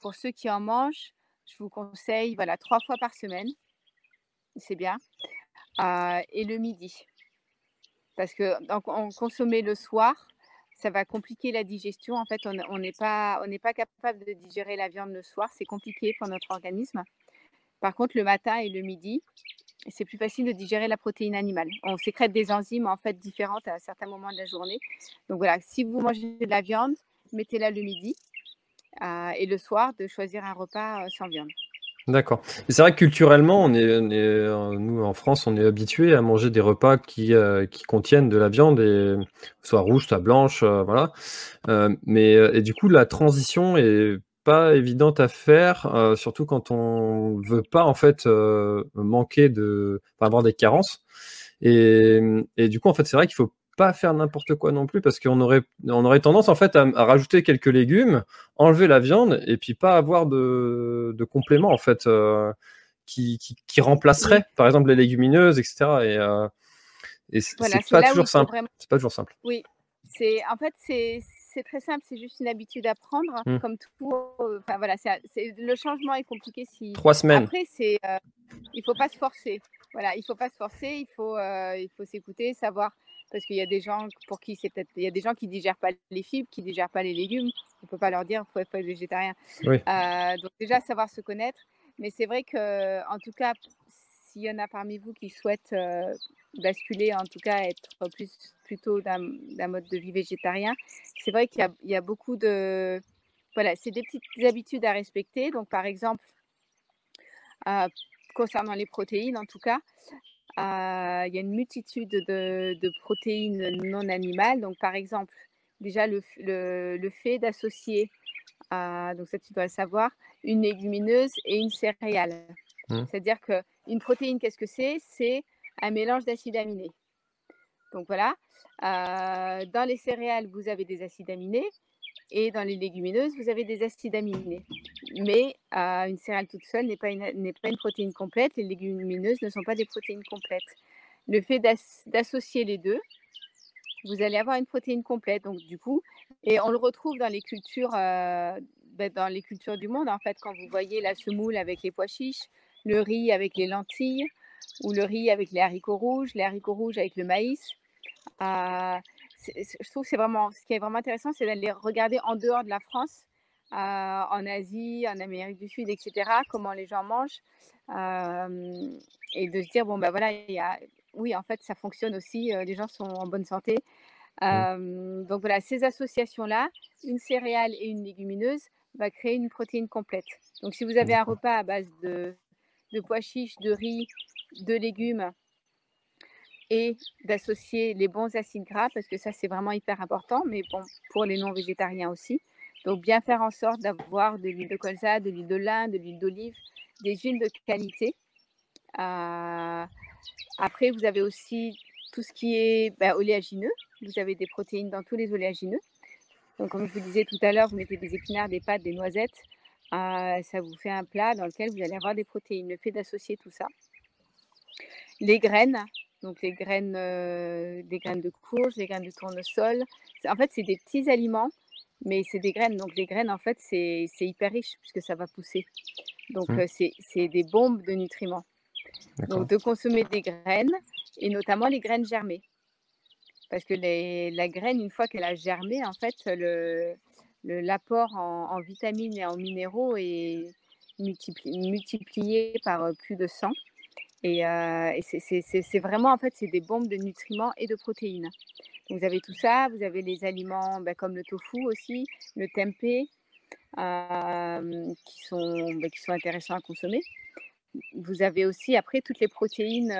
Speaker 2: pour ceux qui en mangent, je vous conseille voilà, trois fois par semaine, c'est bien, et le midi. Parce que donc, on consommer le soir, ça va compliquer la digestion. En fait, on n'est on pas capable de digérer la viande le soir, c'est compliqué pour notre organisme. Par contre, le matin et le midi, c'est plus facile de digérer la protéine animale. On sécrète des enzymes en fait différentes à certains moments de la journée. Donc voilà, si vous mangez de la viande, mettez-la le midi euh, et le soir de choisir un repas euh, sans viande.
Speaker 1: D'accord. C'est vrai que culturellement, on est, euh, nous en France, on est habitué à manger des repas qui, qui contiennent de la viande, soit rouge, soit blanche, voilà. mais et du coup, la transition est pas évidente à faire, surtout quand on veut pas en fait manquer de, avoir des carences. Et, et, du coup, en fait, c'est vrai qu'il faut pas faire n'importe quoi non plus parce qu'on aurait, on aurait tendance en fait à, rajouter quelques légumes, enlever la viande et puis pas avoir de, de compléments en fait euh, qui, qui, remplacerait par exemple les légumineuses, etc. Et, euh, et c'est pas toujours simple. C'est pas toujours simple.
Speaker 2: Oui, c'est en fait c'est c'est très simple, c'est juste une habitude à prendre, mmh. comme tout. Euh, enfin voilà, c'est, le changement est compliqué si.
Speaker 1: Trois semaines.
Speaker 2: Après, c'est, il faut pas se forcer. Voilà, il faut pas se forcer, il faut, il faut s'écouter, savoir parce qu'il y a des gens pour qui c'est peut-être il y a des gens qui digèrent pas les fibres, qui digèrent pas les légumes. On peut pas leur dire faut être végétarien. Euh, donc déjà savoir se connaître. Mais c'est vrai que en tout cas, s'il y en a parmi vous qui souhaitent euh, basculer, en tout cas être plus plutôt d'un mode de vie végétarien, c'est vrai qu'il y, y, a beaucoup de voilà, c'est des petites habitudes à respecter. Donc par exemple, euh, concernant les protéines en tout cas, il y a une multitude de, protéines non animales. Donc, par exemple, déjà le, le, fait d'associer, donc ça tu dois le savoir, une légumineuse et une céréale. Mmh. C'est-à-dire qu'une protéine, qu'est-ce que c'est? C'est un mélange d'acides aminés. Donc voilà, dans les céréales, vous avez des acides aminés et dans les légumineuses, vous avez des acides aminés. Mais euh, une céréale toute seule n'est pas, une, pas une protéine complète. Les légumineuses ne sont pas des protéines complètes. Le fait d'associer les deux, vous allez avoir une protéine complète. Donc du coup, et on le retrouve dans les cultures, euh, ben, dans les cultures du monde. En fait, quand vous voyez la semoule avec les pois chiches, le riz avec les lentilles, ou le riz avec les haricots rouges, les haricots rouges avec le maïs. Euh, je trouve que c'est vraiment, ce qui est vraiment intéressant, c'est d'aller regarder en dehors de la France, euh, en Asie, en Amérique du Sud, etc., comment les gens mangent, euh, et de se dire, bon, ben voilà, il y a, oui, en fait, ça fonctionne aussi, les gens sont en bonne santé. Mmh. donc voilà, ces associations-là, une céréale et une légumineuse, va créer une protéine complète. Donc si vous avez un repas à base de, de pois chiches, de riz, de légumes, et d'associer les bons acides gras parce que ça c'est vraiment hyper important, mais bon pour les non végétariens aussi. Donc bien faire en sorte d'avoir de l'huile de colza, de l'huile de lin, de l'huile d'olive, des huiles de qualité. Euh, après vous avez aussi tout ce qui est bah, oléagineux. Vous avez des protéines dans tous les oléagineux. Donc comme je vous disais tout à l'heure, vous mettez des épinards, des pâtes, des noisettes. Euh, ça vous fait un plat dans lequel vous allez avoir des protéines. Le fait d'associer tout ça. Les graines, donc les graines, euh, des graines de courge, des graines de tournesol. En fait, c'est des petits aliments, mais c'est des graines. Donc les graines, en fait, c'est hyper riche puisque ça va pousser. Donc mmh. euh, c'est des bombes de nutriments. Donc de consommer des graines et notamment les graines germées. Parce que la graine, une fois qu'elle a germé, en fait, l'apport en, vitamines et en minéraux est multiplié par euh, plus de 100. Et, c'est vraiment, en fait, c'est des bombes de nutriments et de protéines. Vous avez tout ça, vous avez les aliments bah, comme le tofu aussi, le tempeh, qui, sont, bah, qui sont intéressants à consommer. Vous avez aussi après toutes les protéines,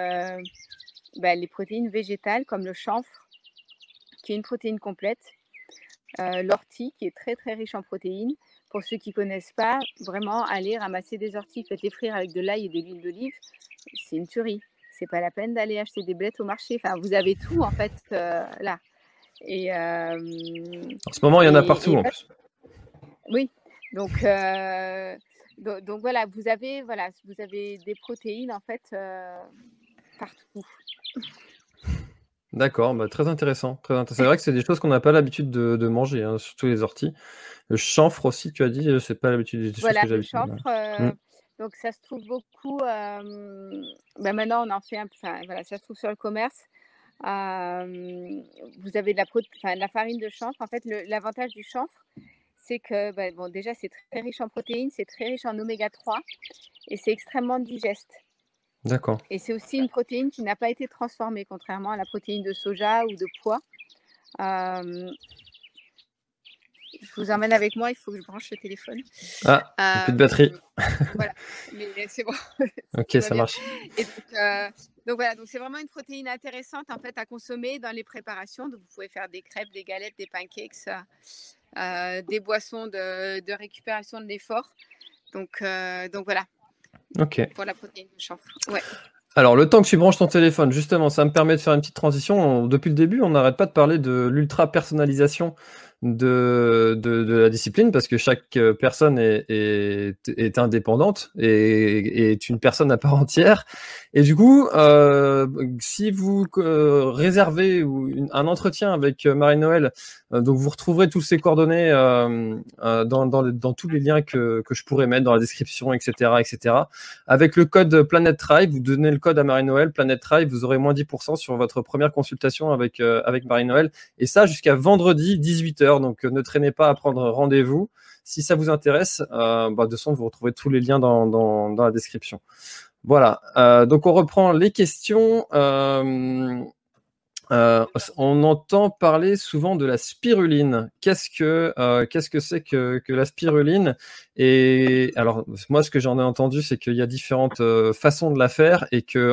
Speaker 2: bah, les protéines végétales comme le chanvre, qui est une protéine complète, l'ortie qui est très très riche en protéines. Pour ceux qui ne connaissent pas, vraiment aller ramasser des orties, faites-les frire avec de l'ail et de l'huile d'olive, c'est une tuerie. C'est pas la peine d'aller acheter des blettes au marché. Enfin, vous avez tout en fait là. Et
Speaker 1: en ce moment, il y en a partout en plus.
Speaker 2: Oui, donc donc, voilà, vous avez, voilà, vous avez des protéines en fait euh, partout.
Speaker 1: D'accord, bah, très intéressant. Très C'est vrai que c'est des choses qu'on n'a pas l'habitude de, manger, hein, surtout les orties. Le chanfre aussi, tu as dit, euh, c'est pas l'habitude des
Speaker 2: choses que le chanfre, euh, mmh. donc ça se trouve beaucoup. bah maintenant, on en fait un voilà, ça se trouve sur le commerce. vous avez de la, de la farine de chanvre. En fait, l'avantage du chanvre, c'est que bah, bon, déjà, c'est très riche en protéines, c'est très riche en oméga 3 et c'est extrêmement digeste.
Speaker 1: D'accord.
Speaker 2: Et c'est aussi une protéine qui n'a pas été transformée, contrairement à la protéine de soja ou de pois. je vous emmène avec moi, il faut que je branche le téléphone.
Speaker 1: Ah, plus de batterie.
Speaker 2: voilà, mais c'est bon.
Speaker 1: ok, ça marche.
Speaker 2: Et donc, donc, voilà, donc c'est vraiment une protéine intéressante en fait à consommer dans les préparations. Donc vous pouvez faire des crêpes, des galettes, des pancakes, euh, des boissons de, récupération de l'effort. Donc, euh, donc voilà.
Speaker 1: Ok.
Speaker 2: Pour la protéine de chanvre. Ouais.
Speaker 1: Alors, le temps que tu branches ton téléphone, justement, ça me permet de faire une petite transition. depuis le début, on n'arrête pas de parler de l'ultra personnalisation de, la discipline parce que chaque euh, personne est, indépendante et est une personne à part entière. Et du coup, euh, si vous euh, réservez un entretien avec Marie-Noël, donc vous retrouverez tous ces coordonnées dans, tous les liens que, que je pourrais mettre dans la description, etc., etc. Avec le code Planet Tribe, vous donnez le code à Marie-Noël, Planet Tribe, vous aurez moins 10% sur votre première consultation avec, avec Marie-Noël. Et ça jusqu'à vendredi 18h donc euh, ne traînez pas à prendre rendez-vous. Si ça vous intéresse, euh, bah, de toute façon, vous retrouvez tous les liens dans, la description. Voilà, euh, donc on reprend les questions. On entend parler souvent de la spiruline. Qu'est-ce que qu'est-ce que c'est que, la spiruline? Et alors moi, ce que j'en ai entendu, c'est qu'il y a différentes façons de la faire et que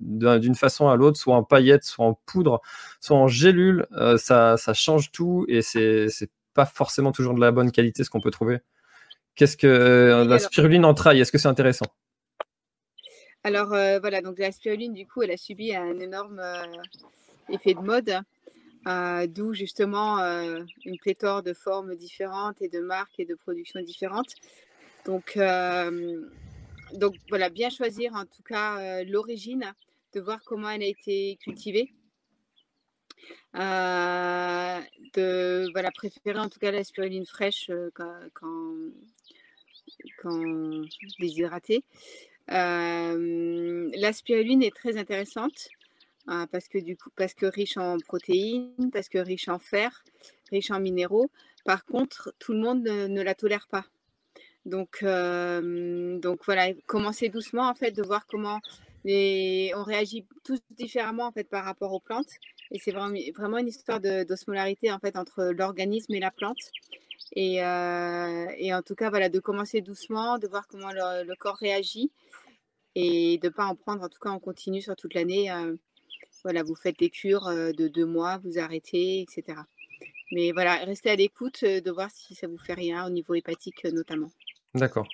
Speaker 1: d'une façon à l'autre, soit en paillettes, soit en poudre, soit en gélule, ça, ça change tout et c'est pas forcément toujours de la bonne qualité ce qu'on peut trouver. Qu'est-ce que la spiruline en traille Est-ce que c'est intéressant?
Speaker 2: Alors voilà, donc la spiruline, du coup, elle a subi un énorme effet de mode, euh, d'où justement euh, une pléthore de formes différentes et de marques et de productions différentes. Donc, euh, donc voilà, bien choisir en tout cas l'origine, de voir comment elle a été cultivée. de voilà, préférer en tout cas la spiruline fraîche quand, déshydratée. la spiruline est très intéressante Hein, parce que du coup, parce que riche en protéines, parce que riche en fer, riche en minéraux. Par contre, tout le monde ne, la tolère pas. Donc, donc voilà, commencer doucement en fait, de voir comment les, on réagit tous différemment en fait par rapport aux plantes. Et c'est vraiment, vraiment une histoire d'osmolarité en fait entre l'organisme et la plante. Et, et, en tout cas, voilà, de commencer doucement, de voir comment le, corps réagit et de ne pas en prendre en tout cas en continu sur toute l'année. Voilà, vous faites des cures de deux mois, vous arrêtez, etc. Mais voilà, restez à l'écoute de voir si ça vous fait rien au niveau hépatique notamment.
Speaker 1: D'accord.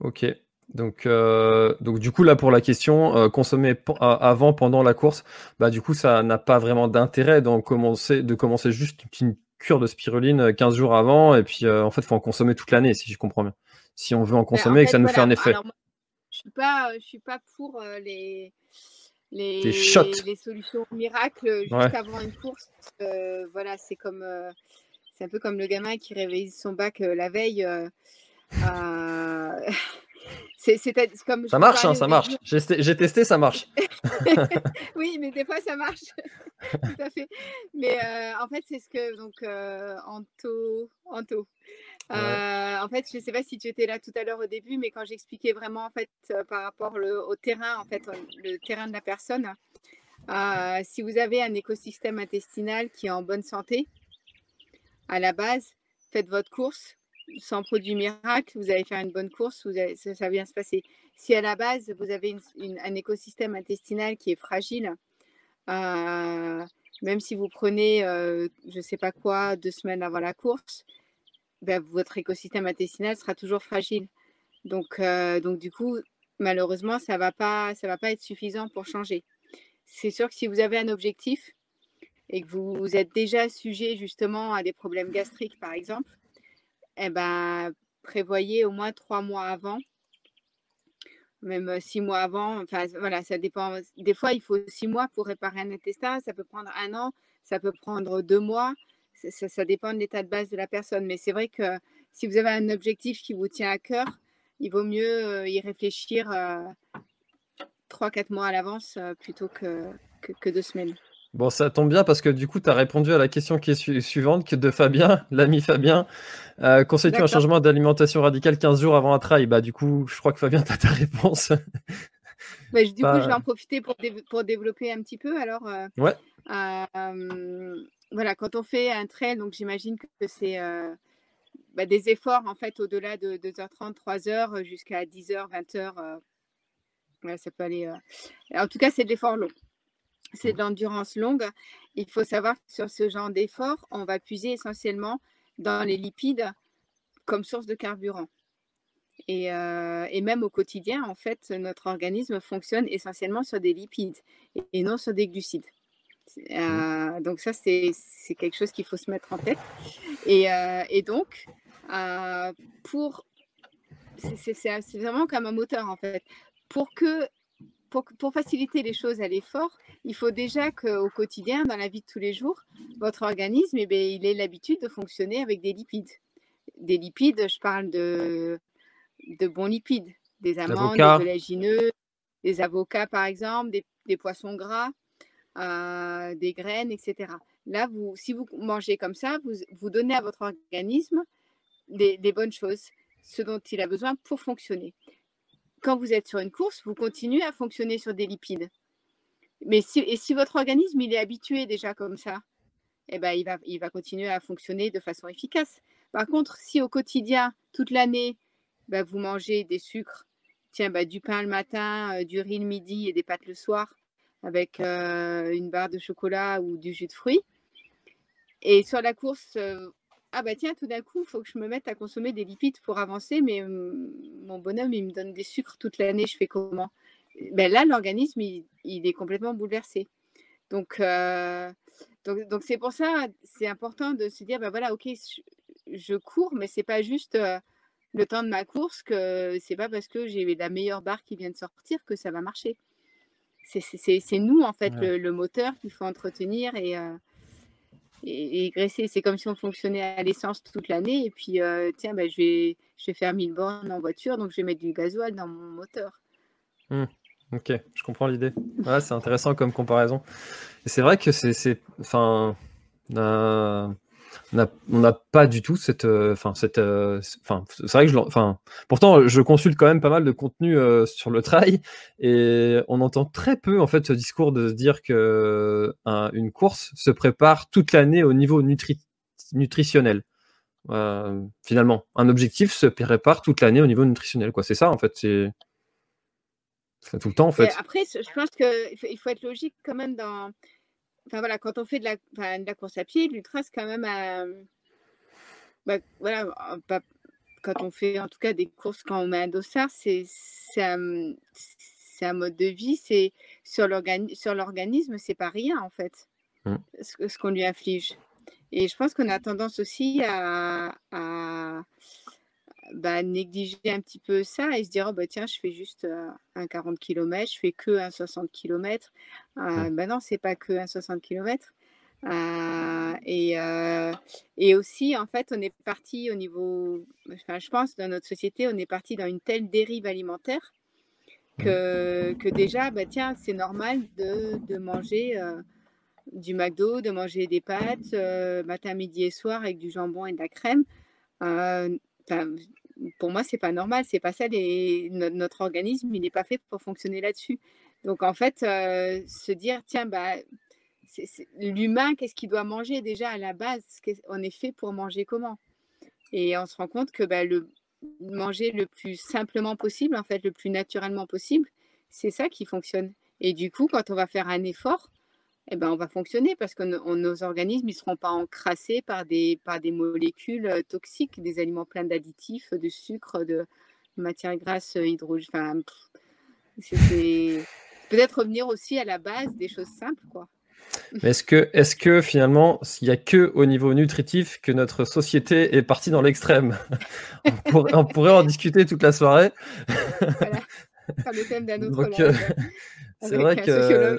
Speaker 1: Ok. Donc, donc du coup là pour la question, consommer avant, pendant la course, bah du coup ça n'a pas vraiment d'intérêt commencer, de commencer juste une cure de spiruline 15 jours avant et puis en fait il faut en consommer toute l'année si je comprends bien. Si on veut en bah, consommer et que ça nous fait un effet.
Speaker 2: je suis pas, je suis pas pour les les, solutions miracles juste avant une course. Euh, voilà, c'est comme euh, c'est un peu comme le gamin qui réveille son bac euh, la veille. c'est, comme
Speaker 1: ça marche, hein, ça marche. J'ai, testé, ça marche.
Speaker 2: oui, mais des fois ça marche. Tout à fait. Mais en fait, c'est ce que donc Anto, Anto en fait, je ne sais pas si tu étais là tout à l'heure au début, mais quand j'expliquais vraiment en fait par rapport au terrain, en fait, le terrain de la personne, si vous avez un écosystème intestinal qui est en bonne santé, à la base, faites votre course. Sans produit miracle, vous allez faire une bonne course, ça, va bien se passer. Si à la base, vous avez un écosystème intestinal qui est fragile, euh, même si vous prenez, euh, je ne sais pas quoi, deux semaines avant la course, ben, votre écosystème intestinal sera toujours fragile. Donc, euh, du coup, malheureusement, ça ne va, pas, être suffisant pour changer. C'est sûr que si vous avez un objectif et que vous, êtes déjà sujet justement à des problèmes gastriques, par exemple, eh ben, prévoyez au moins trois mois avant même six mois avant. Enfin, voilà, ça dépend. Des fois, il faut six mois pour réparer un intestin. Ça peut prendre un an, ça peut prendre deux mois. Ça, dépend de l'état de base de la personne. Mais c'est vrai que si vous avez un objectif qui vous tient à cœur, il vaut mieux y réfléchir trois, quatre mois à l'avance plutôt que, que, deux semaines.
Speaker 1: Bon, ça tombe bien parce que du coup, tu as répondu à la question qui est suivante que de Fabien, l'ami Fabien. Euh, Conseilles-tu un changement d'alimentation radical 15 jours avant un trail? Bah, du coup, je crois que Fabien, tu as ta réponse.
Speaker 2: Bah, du coup, je vais en profiter pour, pour développer un petit peu. Alors, euh,
Speaker 1: ouais.
Speaker 2: Euh, voilà, quand on fait un trail, donc j'imagine que c'est euh, bah, des efforts en fait au-delà de 2h30, 3h jusqu'à 10h, 20h. Ouais, ça peut aller. En tout cas, c'est de l'effort long c'est de l'endurance longue. Il faut savoir que sur ce genre d'effort, on va puiser essentiellement dans les lipides comme source de carburant. Et, euh, même au quotidien, en fait, notre organisme fonctionne essentiellement sur des lipides et, non sur des glucides. Euh, donc ça, c'est quelque chose qu'il faut se mettre en tête. Et, euh, et donc, pour... C'est vraiment comme un moteur, en fait. Pour que pour, faciliter les choses à l'effort, il faut déjà qu'au quotidien, dans la vie de tous les jours, votre organisme, eh bien, il ait l'habitude de fonctionner avec des lipides. Des lipides, je parle de, de bons lipides, des amandes, des oléagineux, des avocats par exemple, des, poissons gras, euh, des graines, etc. Là, vous, si vous mangez comme ça, vous, vous donnez à votre organisme des bonnes choses, ce dont il a besoin pour fonctionner quand vous êtes sur une course, vous continuez à fonctionner sur des lipides. Mais si, et si votre organisme il est habitué déjà comme ça, eh ben, il, va, il va continuer à fonctionner de façon efficace. Par contre, si au quotidien, toute l'année, bah, vous mangez des sucres, tiens, bah, du pain le matin, euh, du riz le midi et des pâtes le soir, avec euh, une barre de chocolat ou du jus de fruits, et sur la course, euh, ah bah tiens, tout d'un coup, il faut que je me mette à consommer des lipides pour avancer, mais mon bonhomme, il me donne des sucres toute l'année, je fais comment? Ben Là, l'organisme, il, est complètement bouleversé. Donc, donc, donc c'est pour ça, c'est important de se dire, ben voilà, ok, je, cours, mais c'est pas juste le temps de ma course que c'est pas parce que j'ai la meilleure barre qui vient de sortir que ça va marcher. C'est nous, en fait, le, moteur qu'il faut entretenir et et, graisser. C'est comme si on fonctionnait à l'essence toute l'année. Et puis, euh, tiens, bah, je, vais, je vais faire 1000 bornes en voiture, donc je vais mettre du gasoil dans mon moteur.
Speaker 1: Mmh. Ok, je comprends l'idée. Ouais, c'est intéressant comme comparaison. Et c'est vrai que c'est. Enfin. Euh, on n'a pas du tout cette, euh, enfin cette, euh, enfin c'est vrai que je, enfin pourtant je consulte quand même pas mal de contenu euh, sur le trail et on entend très peu en fait ce discours de se dire que une course se prépare toute l'année au niveau nutritionnel. finalement, un objectif se prépare toute l'année au niveau nutritionnel quoi. C'est ça en fait, c'est tout le temps en fait.
Speaker 2: après, je pense qu'il faut être logique quand même dans Enfin voilà, quand on fait de la, de la course à pied, l'ultra, c'est quand même bah, voilà, quand on fait en tout cas des courses quand on met un dossard, c'est un, un, mode de vie, c'est sur l'organisme, c'est pas rien en fait, mmh. ce, ce qu'on lui inflige. Et je pense qu'on a tendance aussi à, à, bah, négliger un petit peu ça et se dire oh, bah, tiens, je fais juste un 40 km, je fais que un 60 km. Euh, bah non, c'est pas que un 60 km. et, et aussi, en fait, on est parti au niveau, enfin, je pense, dans notre société, on est parti dans une telle dérive alimentaire que, que déjà, bah, tiens, c'est normal de, de manger du McDo, de manger des pâtes matin, midi et soir avec du jambon et de la crème. Pour moi, c'est pas normal. C'est pas ça. notre organisme, il n'est pas fait pour fonctionner là-dessus. Donc, en fait, se dire, tiens, bah, l'humain, qu'est-ce qu'il doit manger déjà à la base? On est fait pour manger comment? Et on se rend compte que bah, le manger le plus simplement possible, en fait, le plus naturellement possible, c'est ça qui fonctionne. Et du coup, quand on va faire un effort, eh ben, on va fonctionner parce que nos organismes ne seront pas encrassés par des, par des molécules euh, toxiques, des aliments pleins d'additifs, de sucre, de matières grasses, euh, hydrogène. Enfin, peut-être revenir aussi à la base des choses simples, quoi.
Speaker 1: Mais est-ce que, est que finalement, il n'y a que au niveau nutritif que notre société est partie dans l'extrême? On, pourrait en discuter toute la soirée.
Speaker 2: voilà. le thème d'un autre euh,
Speaker 1: C'est vrai que.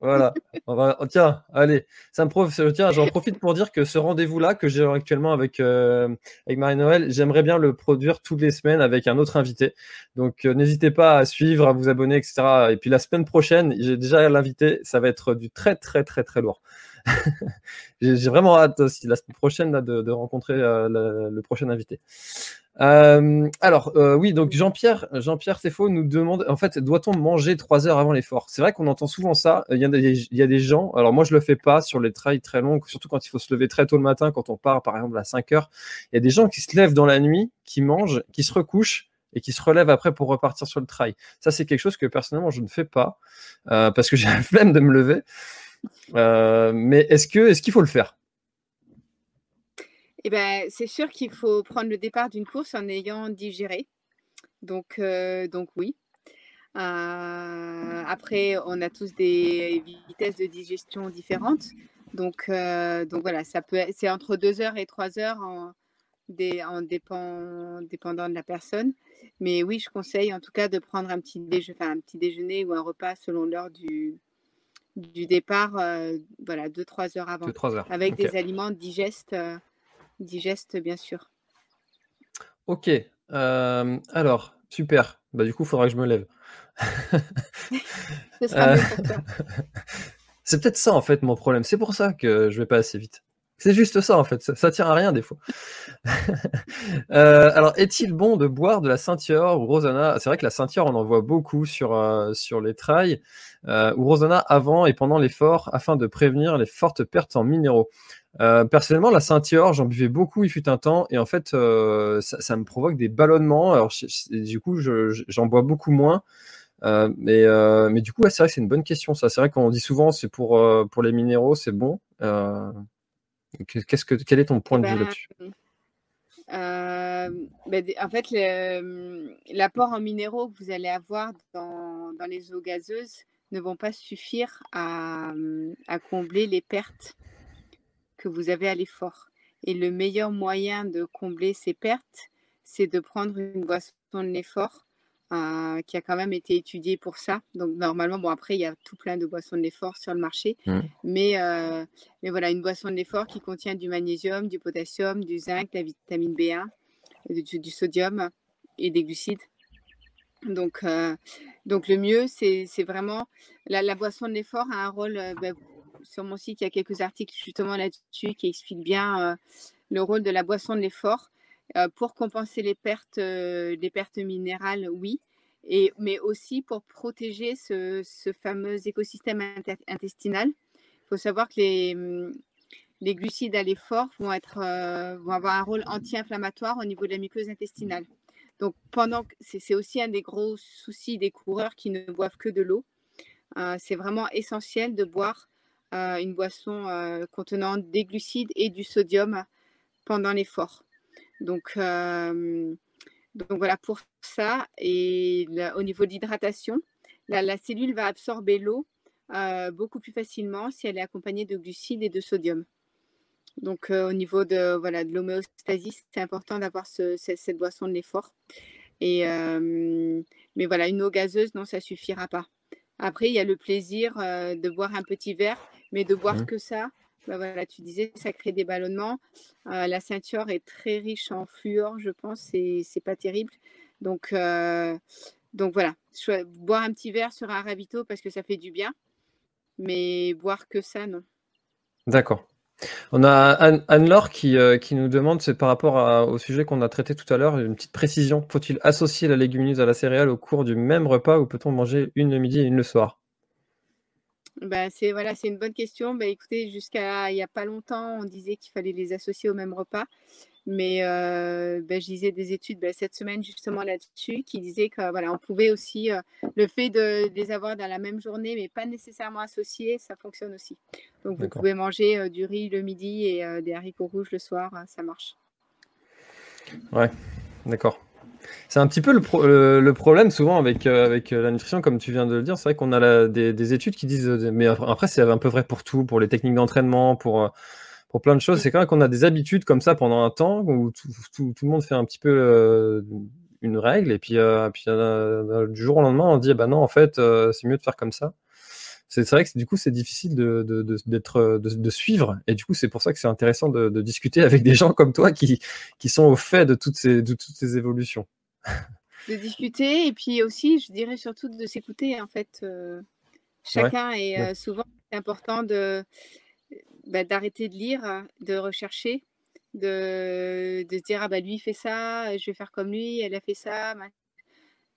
Speaker 1: Voilà. On va... Tiens, allez. Ça me Tiens, j'en profite pour dire que ce rendez-vous-là que j'ai actuellement avec, euh, avec Marie-Noël, j'aimerais bien le produire toutes les semaines avec un autre invité. Donc, euh, n'hésitez pas à suivre, à vous abonner, etc. Et puis la semaine prochaine, j'ai déjà l'invité. Ça va être du très, très, très, très lourd. j'ai vraiment hâte aussi la semaine prochaine de, rencontrer euh, le, prochain invité. Euh, alors euh, oui, donc Jean-Pierre, Jean-Pierre nous demande en fait, doit-on manger trois heures avant l'effort? C'est vrai qu'on entend souvent ça. Il y, a des, il y, a des, gens. Alors moi, je le fais pas sur les trails très longs, surtout quand il faut se lever très tôt le matin, quand on part par exemple à 5 heures. Il y a des gens qui se lèvent dans la nuit, qui mangent, qui se recouchent et qui se relèvent après pour repartir sur le trail. Ça, c'est quelque chose que personnellement je ne fais pas parce que j'ai la flemme de me lever. Euh, mais est-ce que est-ce qu'il faut le faire?
Speaker 2: Eh ben, c'est sûr qu'il faut prendre le départ d'une course en ayant digéré. Donc, euh, donc oui. Euh, après, on a tous des vitesses de digestion différentes. Donc, donc voilà, c'est entre 2 heures et 3 heures en, des, en dépend, dépendant de la personne. Mais oui, je conseille en tout cas de prendre un petit, déjeuner, un petit déjeuner ou un repas selon l'heure du, du départ, euh, voilà, 2-3 heures avant. Avec des aliments digestes, euh, digestes, bien sûr.
Speaker 1: Ok. Euh, alors, super. Bah, du coup, il faudra que je me lève. C'est peut-être ça, en fait, mon problème. C'est pour ça que je vais pas assez vite. C'est juste ça en fait, ça, tient à rien des fois. Euh, alors, est-il bon de boire de la ceinture ou Rosana? C'est vrai que la ceinture, on en voit beaucoup sur, euh, sur les trails, euh, ou Rosana avant et pendant l'effort afin de prévenir les fortes pertes en minéraux. personnellement, la ceinture, j'en buvais beaucoup, il fut un temps, et en fait, ça, me provoque des ballonnements. Alors, du coup, j'en bois beaucoup moins. mais, mais du coup, c'est vrai que c'est une bonne question. Ça, c'est vrai qu'on dit souvent, c'est pour, pour les minéraux, c'est bon. Qu'est-ce que, quel est ton point de vue ben, là-dessus?
Speaker 2: euh, ben, En fait, l'apport en minéraux que vous allez avoir dans, dans, les eaux gazeuses ne vont pas suffire à, à combler les pertes que vous avez à l'effort. Et le meilleur moyen de combler ces pertes, c'est de prendre une boisson de l'effort euh, qui a quand même été étudié pour ça. Donc normalement, bon après, il y a tout plein de boissons de l'effort sur le marché, mmh. mais, euh, mais voilà, une boisson de l'effort qui contient du magnésium, du potassium, du zinc, la vitamine B1, du, sodium et des glucides. Donc, euh, donc le mieux, c'est vraiment la, la, boisson de l'effort a un rôle. Ben, sur mon site, il y a quelques articles justement là-dessus qui expliquent bien le rôle de la boisson de l'effort. Euh, pour compenser les pertes, euh, minérales, oui, mais aussi pour protéger ce, fameux écosystème intestinal. Il faut savoir que les, glucides à l'effort euh, vont avoir un rôle anti-inflammatoire au niveau de la muqueuse intestinale. Donc, pendant c'est aussi un des gros soucis des coureurs qui ne boivent que de l'eau. c'est vraiment essentiel de boire une boisson contenant des glucides et du sodium pendant l'effort. Donc, euh, donc voilà pour ça. Et au niveau de l'hydratation, la, cellule va absorber l'eau euh, beaucoup plus facilement si elle est accompagnée de glucides et de sodium. Donc euh, au niveau de voilà de l'homéostasie, c'est important d'avoir cette, boisson de l'effort. Et mais voilà, une eau gazeuse, non, ça suffira pas. Après, il y a le plaisir de boire un petit verre, mais de boire mmh. que ça, bah, voilà, tu disais, ça crée des ballonnements. Euh, la ceinture est très riche en fluor, je pense, et c'est pas terrible. Donc, euh, donc voilà, boire un petit verre sur un ravito parce que ça fait du bien, mais boire que ça, non.
Speaker 1: D'accord. On a Anne-Laure qui, euh, qui, nous demande, c'est par rapport au sujet qu'on a traité tout à l'heure, une petite précision. Faut-il associer la légumineuse à la céréale au cours du même repas ou peut-on manger une le midi et une le soir?
Speaker 2: Bah, c'est voilà, c'est une bonne question. Bah, écoutez, jusqu'à il n'y a pas longtemps, on disait qu'il fallait les associer au même repas. Mais euh, bah, je lisais des études bah, cette semaine justement là-dessus qui disaient que voilà, on pouvait aussi euh, le fait de, les avoir dans la même journée, mais pas nécessairement associés, ça fonctionne aussi. Donc vous pouvez manger euh, du riz le midi et des haricots rouges le soir, ça marche.
Speaker 1: Ouais, d'accord. C'est un petit peu le, problème souvent avec, avec la nutrition, comme tu viens de le dire. C'est vrai qu'on a des, des, études qui disent, mais après c'est un peu vrai pour tout, pour les techniques d'entraînement, pour pour plein de choses. C'est quand même qu'on a des habitudes comme ça pendant un temps où tout, le monde fait un petit peu euh, une règle et puis, euh, puis euh, du jour au lendemain on dit bah non en fait c'est mieux de faire comme ça. C'est vrai que du coup c'est difficile de, d'être, de, suivre et du coup c'est pour ça que c'est intéressant de, discuter avec des gens comme toi qui, qui sont au fait de toutes ces, de toutes ces évolutions.
Speaker 2: De discuter et puis aussi je dirais surtout de s'écouter en fait. chacun est souvent important de bah, d'arrêter de lire, de rechercher, de, de se dire ah bah lui il fait ça, je vais faire comme lui, elle a fait ça,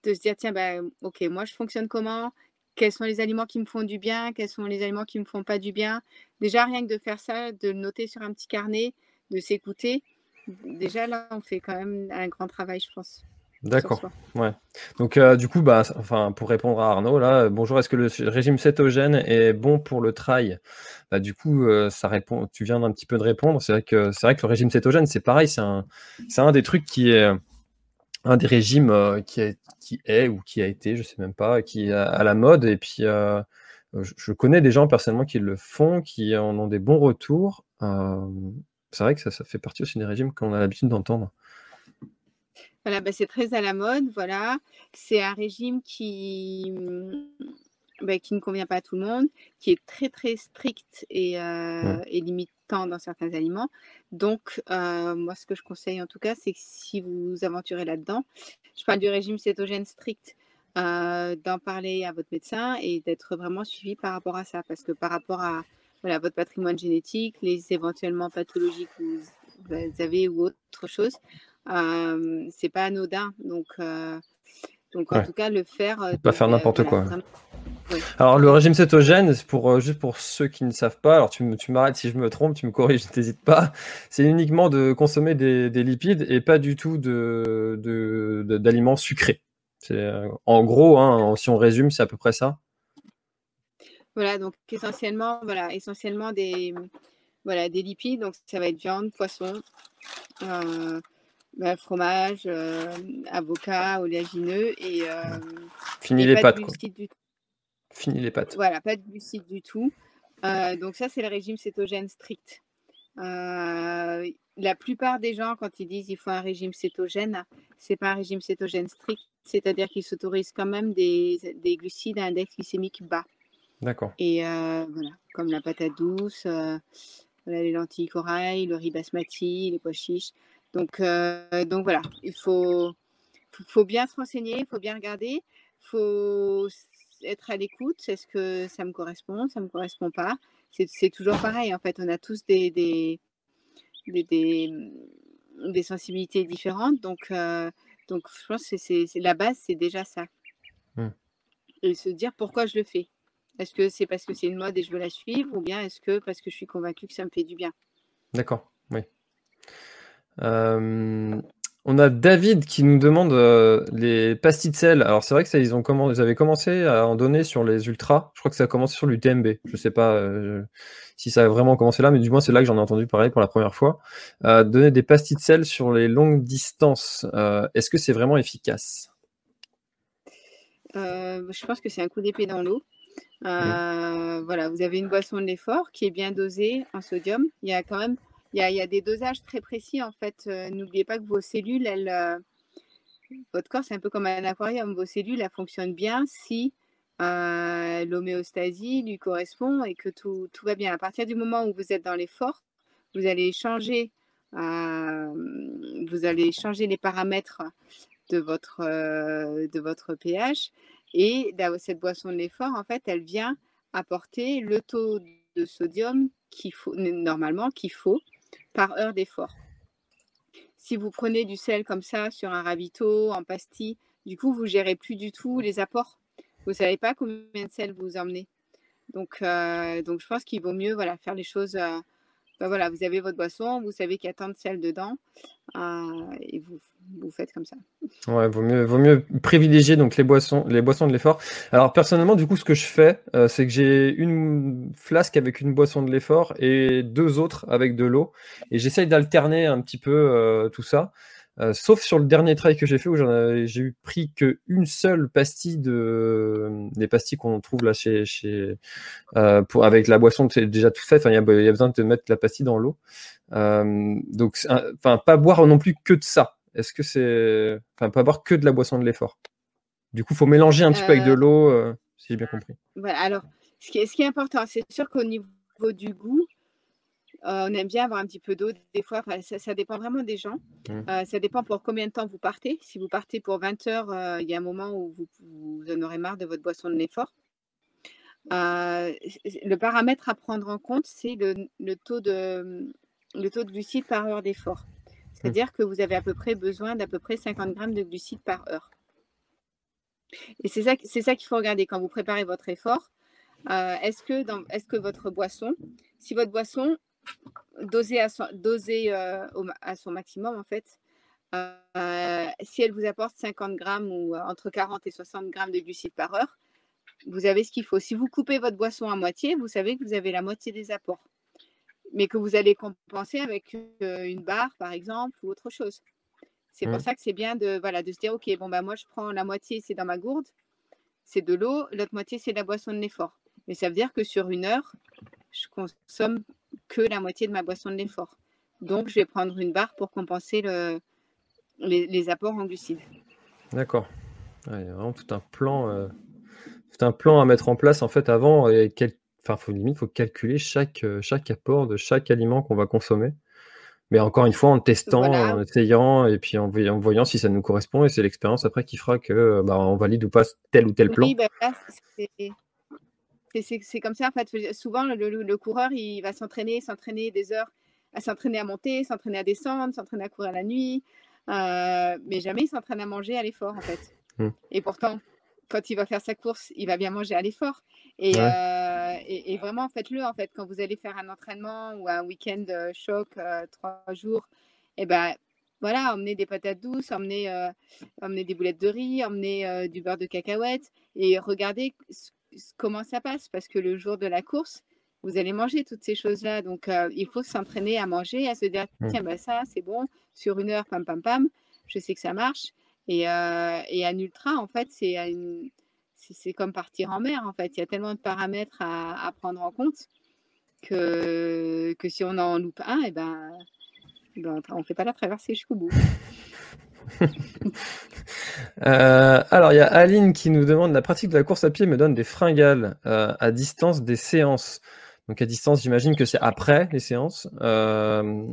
Speaker 2: de se dire tiens bah ok moi je fonctionne comment, quels sont les aliments qui me font du bien, quels sont les aliments qui me font pas du bien. Déjà rien que de faire ça, de le noter sur un petit carnet, de s'écouter, déjà là on fait quand même un grand travail je pense.
Speaker 1: D'accord. Ouais. Donc euh, du coup, bah, enfin, pour répondre à Arnaud, là, bonjour, est-ce que le régime cétogène est bon pour le trail? Bah, Du coup, euh, ça répond. Tu viens d'un petit peu de répondre. C'est vrai que c'est vrai que le régime cétogène, c'est pareil. C'est un, c'est un des trucs qui est un des régimes euh, qui, est, qui est ou qui a été, je sais même pas, qui est à, la mode. Et puis, je, connais des gens personnellement qui le font, qui en ont des bons retours. c'est vrai que ça, ça fait partie aussi des régimes qu'on a l'habitude d'entendre.
Speaker 2: Voilà, bah, c'est très à la mode, voilà. C'est un régime qui, bah, qui ne convient pas à tout le monde, qui est très très strict et, euh, limitant dans certains aliments. Donc, euh, moi, ce que je conseille en tout cas, c'est que si vous vous aventurez là-dedans, je parle du régime cétogène strict, euh, d'en parler à votre médecin et d'être vraiment suivi par rapport à ça. Parce que par rapport à voilà, votre patrimoine génétique, les éventuellement pathologies que vous avez ou autre chose, c'est pas anodin. Donc, donc en tout cas, le faire.
Speaker 1: pas faire n'importe quoi. Alors le régime cétogène, pour juste pour ceux qui ne savent pas, alors tu, tu m'arrêtes si je me trompe, tu me corriges, n'hésite pas. C'est uniquement de consommer des, des, lipides et pas du tout de d'aliments de, sucrés. C'est en gros, hein, si on résume, c'est à peu près ça.
Speaker 2: Voilà, donc essentiellement, voilà, essentiellement des voilà des lipides, donc ça va être viande, poisson. Euh, bah, fromage, euh, avocat, oléagineux et, euh,
Speaker 1: Fini les pâtes. Fini les pâtes.
Speaker 2: Voilà, pas de glucides du tout. Euh, donc ça, c'est le régime cétogène strict. la plupart des gens, quand ils disent qu'il faut un régime cétogène, c'est pas un régime cétogène strict, c'est-à-dire qu'ils s'autorisent quand même des, des, glucides à index glycémique bas.
Speaker 1: D'accord.
Speaker 2: Et voilà, comme la patate douce, les lentilles corail, le riz basmati, les pois chiches. Donc, euh, donc voilà, il faut, faut bien se renseigner, il faut bien regarder, il faut être à l'écoute. Est-ce que ça me correspond, ça ne me correspond pas C'est toujours pareil, en fait, on a tous des, des, des, des, sensibilités différentes. Donc, euh, donc je pense que c'est la base, c'est déjà ça. Mmh. Et se dire pourquoi je le fais. Est-ce que c'est parce que c'est une mode et je veux la suivre ou bien est-ce que parce que je suis convaincue que ça me fait du bien?
Speaker 1: D'accord, oui. Euh, on a David qui nous demande euh, les pastilles de sel. Alors c'est vrai que ça, ils ont ils avaient commencé à en donner sur les ultras. Je crois que ça a commencé sur l'UTMB. Je sais pas euh, si ça a vraiment commencé là, mais du moins c'est là que j'en ai entendu parler pour la première fois. donner des pastilles de sel sur les longues distances. Est-ce que c'est vraiment efficace?
Speaker 2: Je pense que c'est un coup d'épée dans l'eau. Voilà, vous avez une boisson de l'effort qui est bien dosée en sodium. Il y a quand même il y, a, des dosages très précis en fait. Euh, n'oubliez pas que vos cellules, euh, votre corps, c'est un peu comme un aquarium. Vos cellules, elles fonctionnent bien si euh, l'homéostasie lui correspond et que tout, va bien. À partir du moment où vous êtes dans l'effort, vous allez changer, vous allez changer les paramètres de votre, de votre pH et cette boisson de l'effort, en fait, elle vient apporter le taux de sodium faut, normalement qu'il faut par heure d'effort. Si vous prenez du sel comme ça sur un ravito, en pastille, du coup, vous gérez plus du tout les apports. Vous ne savez pas combien de sel vous emmenez. Donc, euh, donc je pense qu'il vaut mieux voilà, faire les choses. Euh, ben voilà, vous avez votre boisson, vous savez qu'il y a tant de sel dedans, euh, et vous, vous faites comme ça.
Speaker 1: Ouais, vaut mieux, vaut mieux privilégier donc les boissons, les boissons de l'effort. Alors personnellement, du coup, ce que je fais, c'est que j'ai une flasque avec une boisson de l'effort et deux autres avec de l'eau, et j'essaye d'alterner un petit peu tout ça. Euh, sauf sur le dernier trail que j'ai fait où j'ai eu pris qu'une seule pastille de des pastilles qu'on trouve là chez, chez euh, pour avec la boisson c'est déjà tout fait. il y, a besoin de mettre la pastille dans l'eau. Euh, donc enfin pas boire non plus que de ça. Est-ce que c'est enfin pas boire que de la boisson de l'effort? Du coup, faut mélanger un petit peu avec de l'eau, si j'ai bien compris.
Speaker 2: Voilà. Alors, ce qui est, ce qui est important, c'est sûr qu'au niveau du goût, euh, on aime bien avoir un petit peu d'eau des fois. ça, dépend vraiment des gens. Mmh. Euh, ça dépend pour combien de temps vous partez. Si vous partez pour 20 heures, euh, il y a un moment où vous, en aurez marre de votre boisson de l'effort. le paramètre à prendre en compte, c'est le, taux de, le taux de glucides par heure d'effort. C'est-à-dire que vous avez à peu près besoin d'à peu près 50 grammes de glucides par heure. Et c'est ça, ça qu'il faut regarder quand vous préparez votre effort. est-ce que, est que votre boisson, si votre boisson, doser à son, doser, euh, à son maximum, en fait. Euh, si elle vous apporte 50 grammes ou euh, entre 40 et 60 grammes de glucides par heure, vous avez ce qu'il faut. Si vous coupez votre boisson à moitié, vous savez que vous avez la moitié des apports, mais que vous allez compenser avec une barre, par exemple, ou autre chose. C'est pour ça que c'est bien de, voilà, de se dire, OK, bon, bah, moi, je prends la moitié, c'est dans ma gourde, c'est de l'eau, l'autre moitié, c'est la boisson de l'effort. Mais ça veut dire que sur une heure, je consomme que la moitié de ma boisson de l'effort. Donc, je vais prendre une barre pour compenser le, les, apports en glucides.
Speaker 1: D'accord. il y a vraiment tout un plan, euh, tout un plan à mettre en place en fait avant. Et enfin, faut limite, faut calculer chaque, euh, chaque apport de chaque aliment qu'on va consommer. Mais encore une fois, en testant, en essayant et puis en, voyant si ça nous correspond. Et c'est l'expérience après qui fera que bah, on valide ou pas tel ou tel plan. Oui, bah,
Speaker 2: c'est comme ça, en fait. Souvent, le, coureur, il va s'entraîner, s'entraîner des heures, à s'entraîner à monter, s'entraîner à descendre, s'entraîner à courir la nuit, euh, mais jamais il s'entraîne à manger à l'effort, en fait. Mmh. Et pourtant, quand il va faire sa course, il va bien manger à l'effort. Et, euh, et, vraiment, faites-le, en fait. Quand vous allez faire un entraînement ou un week-end euh, choc, trois jours, et eh ben voilà, emmenez des patates douces, emmenez, emmenez des boulettes de riz, emmenez du beurre de cacahuète et regardez comment ça passe? Parce que le jour de la course, vous allez manger toutes ces choses-là. Donc, euh, il faut s'entraîner à manger, à se dire, mmh. tiens, bah, ça, c'est bon, sur une heure, pam, pam, pam, je sais que ça marche. Et, euh, et un ultra, en fait, c'est c'est comme partir en mer, en fait. Il y a tellement de paramètres à, prendre en compte que, que si on en loupe un, et eh ben, ben on ne fait pas la traversée jusqu'au bout.
Speaker 1: Euh, alors, il y a Aline qui nous demande la pratique de la course à pied me donne des fringales euh, à distance des séances. Donc à distance, j'imagine que c'est après les séances. Euh,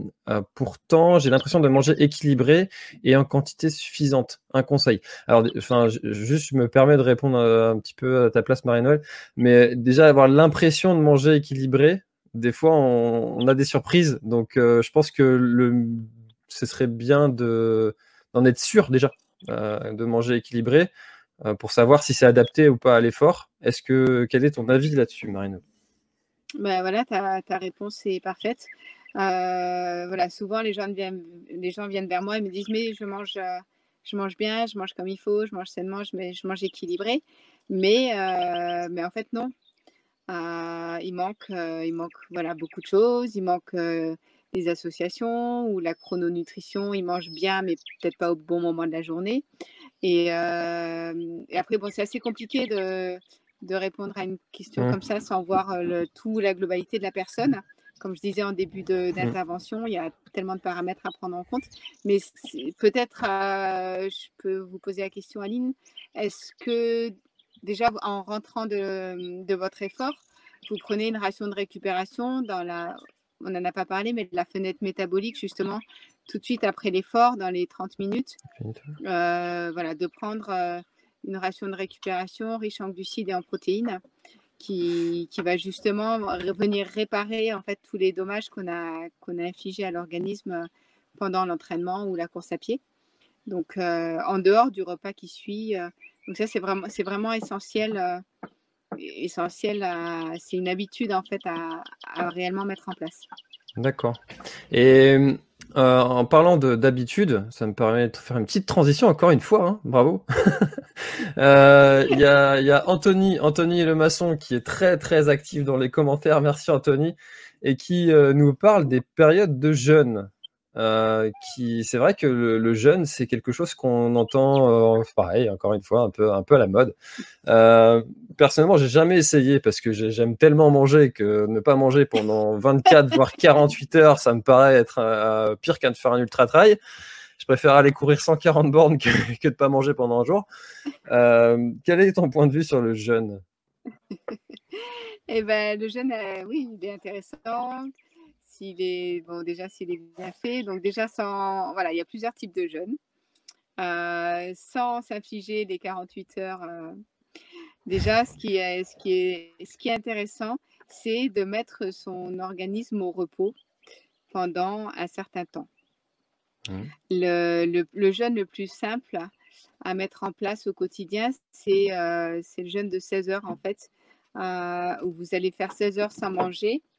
Speaker 1: pourtant, j'ai l'impression de manger équilibré et en quantité suffisante. Un conseil. Alors, enfin, juste, je me permets de répondre un petit peu à ta place, Marie-Noël. Mais déjà, avoir l'impression de manger équilibré, des fois, on, a des surprises. Donc, je pense que le, ce serait bien de d'en être sûr déjà euh, de manger équilibré euh, pour savoir si c'est adapté ou pas à l'effort. Est-ce que quel est ton avis là-dessus, Marino
Speaker 2: ben voilà, ta, ta, réponse est parfaite. Euh, voilà, souvent les gens viennent, les gens viennent vers moi et me disent mais je mange, je mange bien, je mange comme il faut, je mange sainement, je, je mange équilibré. Mais, mais en fait non. il manque, il manque voilà beaucoup de choses. Il manque des associations où la chrononutrition, ils mangent bien, mais peut-être pas au bon moment de la journée. Et, euh, après, bon, c'est assez compliqué de, de, répondre à une question mmh. comme ça sans voir euh, le, tout, la globalité de la personne. Comme je disais en début mmh. d'intervention, il y a tellement de paramètres à prendre en compte. Mais peut-être, euh, je peux vous poser la question, Aline, est-ce que déjà en rentrant de, de votre effort, vous prenez une ration de récupération dans la, on n'en a pas parlé, mais de la fenêtre métabolique, justement, tout de suite après l'effort, dans les 30 minutes, euh, voilà, de prendre euh, une ration de récupération riche en glucides et en protéines qui, qui, va justement venir réparer en fait tous les dommages qu'on a, qu'on a infligés à l'organisme pendant l'entraînement ou la course à pied. Donc, en dehors du repas qui suit. donc, ça, c'est vraiment, c'est vraiment essentiel. Essentiel c'est une habitude en fait à, réellement mettre en place.
Speaker 1: D'accord. Et euh, en parlant d'habitude, ça me permet de faire une petite transition encore une fois, hein, bravo. Euh, il y, a, y, a, Anthony, Anthony le maçon qui est très très actif dans les commentaires, merci Anthony, et qui euh, nous parle des périodes de jeûne. Euh, qui, c'est vrai que le, jeûne, c'est quelque chose qu'on entend, euh, pareil, encore une fois, un peu, un peu à la mode. Euh, personnellement, j'ai jamais essayé parce que j'aime tellement manger que ne pas manger pendant 24 voire 48 heures, ça me paraît être euh, pire qu'un de faire un ultra trail. Je préfère aller courir 140 bornes que, que de pas manger pendant un jour. quel est ton point de vue sur le jeûne?
Speaker 2: Eh ben, le jeûne, oui, il est intéressant s'il est bon déjà s'il est bien fait. Donc déjà sans voilà, il y a plusieurs types de jeûnes. Euh, sans s'infliger les 48 heures. Euh, déjà, ce qui est, ce qui est, ce qui est intéressant, c'est de mettre son organisme au repos pendant un certain temps. Mmh. Le, le, le, jeûne le plus simple à mettre en place au quotidien, c'est euh, le jeûne de 16 heures en fait, où vous allez faire 16 heures sans manger euh,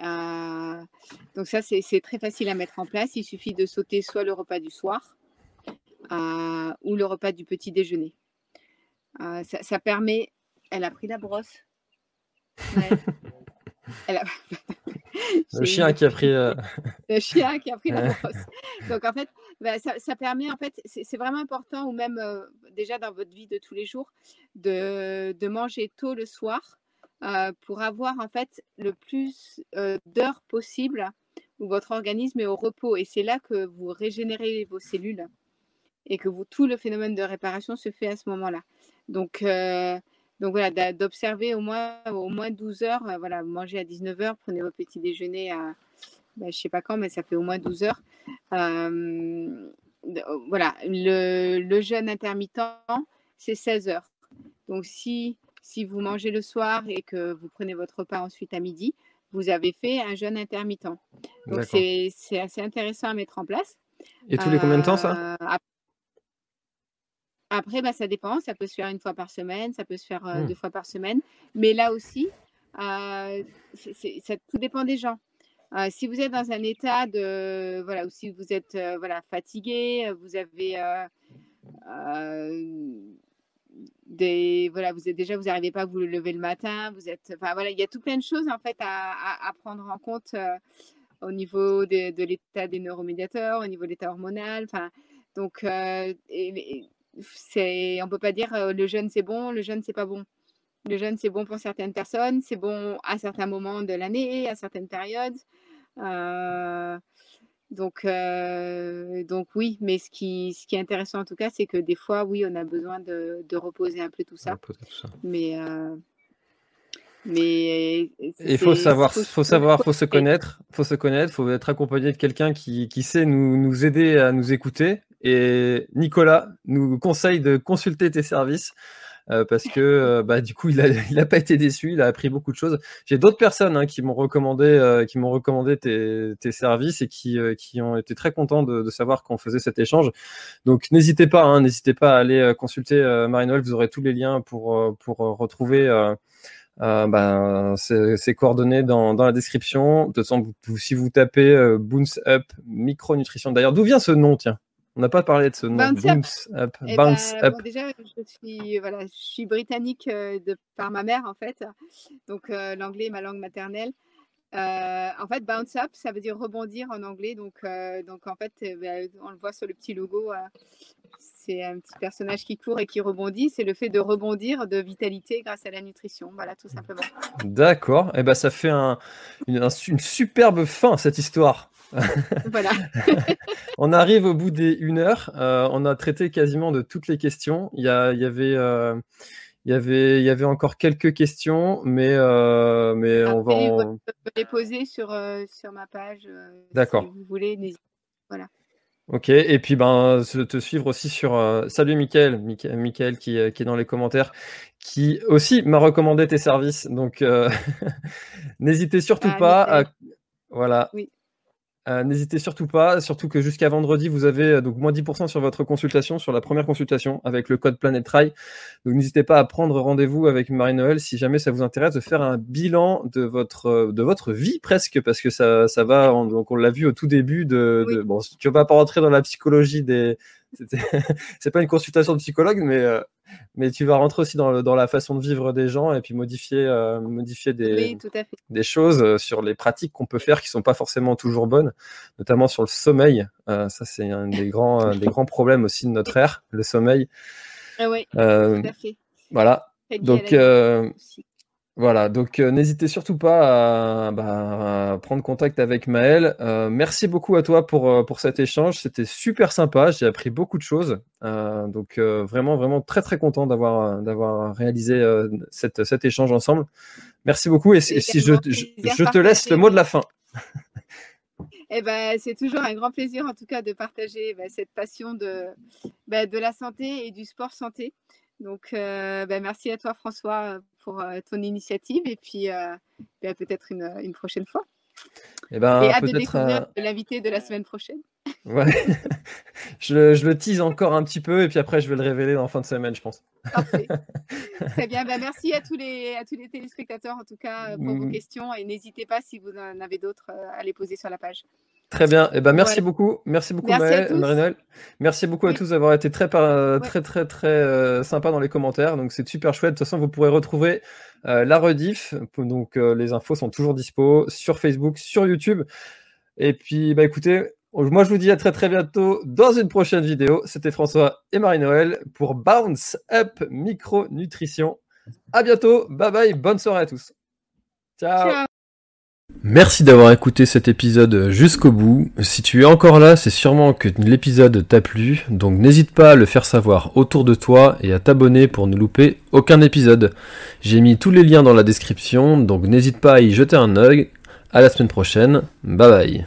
Speaker 2: donc ça, c'est très facile à mettre en place. Il suffit de sauter soit le repas du soir euh, ou le repas du petit déjeuner. Euh, ça, permet... Elle a pris la brosse.
Speaker 1: le chien qui a pris
Speaker 2: le chien qui a pris la brosse. Donc en fait, bah, ça, permet en fait, c'est vraiment important ou même déjà dans votre vie de tous les jours de, de manger tôt le soir euh, pour avoir en fait le plus euh, d'heures possible où votre organisme est au repos. Et c'est là que vous régénérez vos cellules et que tout le phénomène de réparation se fait à ce moment-là. Donc, euh, donc voilà, d'observer au moins, au moins 12 heures. voilà, mangez à 19 heures, prenez votre petit déjeuner à, ben, je sais pas quand, mais ça fait au moins 12 heures. voilà, le jeûne intermittent, c'est 16 heures. Donc si si vous mangez le soir et que vous prenez votre repas ensuite à midi, vous avez fait un jeûne intermittent. Donc c'est assez intéressant à mettre en place.
Speaker 1: Et tous les combien de temps ça?
Speaker 2: Euh, Après, bah, ça dépend. Ça peut se faire une fois par semaine, ça peut se faire euh, mmh. deux fois par semaine. Mais là aussi, euh, ça tout dépend des gens. si vous êtes dans un état de voilà, ou si vous êtes voilà fatigué, vous avez des voilà vous êtes déjà vous n'arrivez pas à vous lever le matin vous êtes enfin voilà il y a tout plein de choses en fait à, prendre en compte euh, au niveau de, l'état des neuromédiateurs au niveau de l'état hormonal enfin donc euh, on peut pas dire euh, le jeûne c'est bon le jeûne c'est pas bon. Le jeûne c'est bon pour certaines personnes c'est bon à certains moments de l'année à certaines périodes euh, donc, euh, donc oui, mais ce qui, ce qui est intéressant en tout cas, c'est que des fois, oui, on a besoin de, de reposer un peu tout ça. Mais, euh, mais
Speaker 1: il faut savoir, faut, savoir, faut se connaître, faut se connaître, faut être accompagné de quelqu'un qui, qui sait nous, nous aider à nous écouter. Et Nicolas nous conseille de consulter tes services euh, parce que euh, bah, du coup, il n'a il a pas été déçu, il a appris beaucoup de choses. J'ai d'autres personnes hein, qui m'ont recommandé, euh, qui m'ont recommandé tes, tes, services et qui, qui ont été très contents de, de savoir qu'on faisait cet échange. Donc, n'hésitez pas, hein, n'hésitez pas à aller consulter Marie-Noël. Vous aurez tous les liens pour, pour retrouver. Euh, ben, ces, coordonnées dans, dans, la description. De toute façon, si vous tapez euh, Bounce Up Micronutrition, d'ailleurs, d'où vient ce nom, tiens? On n'a pas parlé de ce nom.
Speaker 2: Bounce, Up. Eh Bounce ben, up. déjà, je suis, voilà, je suis britannique euh, de, par ma mère, en fait. Donc, euh, l'anglais est ma langue maternelle. Euh, en fait, bounce up, ça veut dire rebondir en anglais. Donc, donc en fait, ben, on le voit sur le petit logo. c'est un petit personnage qui court et qui rebondit. C'est le fait de rebondir de vitalité grâce à la nutrition. Voilà, tout simplement.
Speaker 1: D'accord. Et eh ben, ça fait un, une, une superbe fin, cette histoire.
Speaker 2: voilà.
Speaker 1: on arrive au bout des une heure. Euh, on a traité quasiment de toutes les questions. Il y, avait. Euh, il y, avait, il y avait encore quelques questions, mais, euh, mais on va.
Speaker 2: En... les poser sur, sur ma page.
Speaker 1: D'accord.
Speaker 2: Si vous voulez, Voilà.
Speaker 1: Ok, et puis ben te suivre aussi sur Salut Mickaël, Mickaël qui, qui, est dans les commentaires, qui aussi m'a recommandé tes services. Donc, euh, n'hésitez surtout
Speaker 2: Ah,
Speaker 1: pas à. Voilà.
Speaker 2: Oui.
Speaker 1: Euh, N'hésitez surtout pas, surtout que jusqu'à vendredi, vous avez euh, donc moins 10% sur votre consultation, sur la première consultation avec le code Planet Try. Donc n'hésitez pas à prendre rendez-vous avec Marie-Noël si jamais ça vous intéresse de faire un bilan de votre, euh, de votre vie presque, parce que ça, ça va, on- donc on l'a vu au tout début de, de- bon, tu vas pas rentrer dans la psychologie des, c'est pas une consultation de psychologue, mais, euh, mais tu vas rentrer aussi dans, le- dans la façon de vivre des gens et puis modifier, euh, modifier des,
Speaker 2: Oui,
Speaker 1: des choses euh, sur les pratiques qu'on peut faire qui sont pas forcément toujours bonnes, notamment sur le sommeil. Euh, ça, c'est un des grands, un des grands problèmes aussi de notre ère, le sommeil.
Speaker 2: Ah oui,
Speaker 1: Euh,
Speaker 2: tout à fait.
Speaker 1: voilà. Donc, voilà. Donc, euh, n'hésitez surtout pas à, bah, à prendre contact avec Maël. Euh, merci beaucoup à toi pour, euh, pour cet échange. C'était super sympa. J'ai appris beaucoup de choses. Euh, donc, vraiment, vraiment très, très content d'avoir, d'avoir réalisé cette, cet échange ensemble. Merci beaucoup. Et, si-
Speaker 2: Et
Speaker 1: si je, te laisse le mot de la fin.
Speaker 2: Eh ben, c'est toujours un grand plaisir, en tout cas, de partager bah, cette passion de, bah, de la santé et du sport santé. Donc, euh, bah, merci à toi, François, pour euh, ton initiative et puis euh, bah, peut-être une, une prochaine fois.
Speaker 1: Eh ben,
Speaker 2: et hâte de découvrir
Speaker 1: euh,
Speaker 2: l'invité de la semaine prochaine?
Speaker 1: ouais. je, le- je le tease encore un petit peu et puis après, je vais le révéler en fin de semaine, je pense.
Speaker 2: Parfait. Très bien. Bah, merci à tous, les, à tous les téléspectateurs, en tout cas, pour vos
Speaker 1: Mm.
Speaker 2: questions. Et n'hésitez pas, si vous en avez d'autres, euh, à les poser sur la page.
Speaker 1: Très bien. Eh ben, merci beaucoup. Merci beaucoup. Marie-Noël. Merci beaucoup à tous d'avoir été très, par-
Speaker 2: Ouais.
Speaker 1: très, très, très euh, sympa dans les commentaires. Donc, c'est super chouette. De toute façon, vous pourrez retrouver euh, la rediff. Donc, euh, les infos sont toujours dispo sur Facebook, sur YouTube. Et puis, bah, écoutez, moi, je vous dis à très, très bientôt dans une prochaine vidéo. C'était François et Marie-Noël pour Bounce Up Micronutrition. À bientôt. Bye bye. Bonne soirée à tous. Ciao.
Speaker 2: Ciao.
Speaker 1: Merci d'avoir écouté cet épisode jusqu'au bout. Si tu es encore là, c'est sûrement que l'épisode t'a plu, donc n'hésite pas à le faire savoir autour de toi et à t'abonner pour ne louper aucun épisode. J'ai mis tous les liens dans la description, donc n'hésite pas à y jeter un œil. À la semaine prochaine. Bye bye.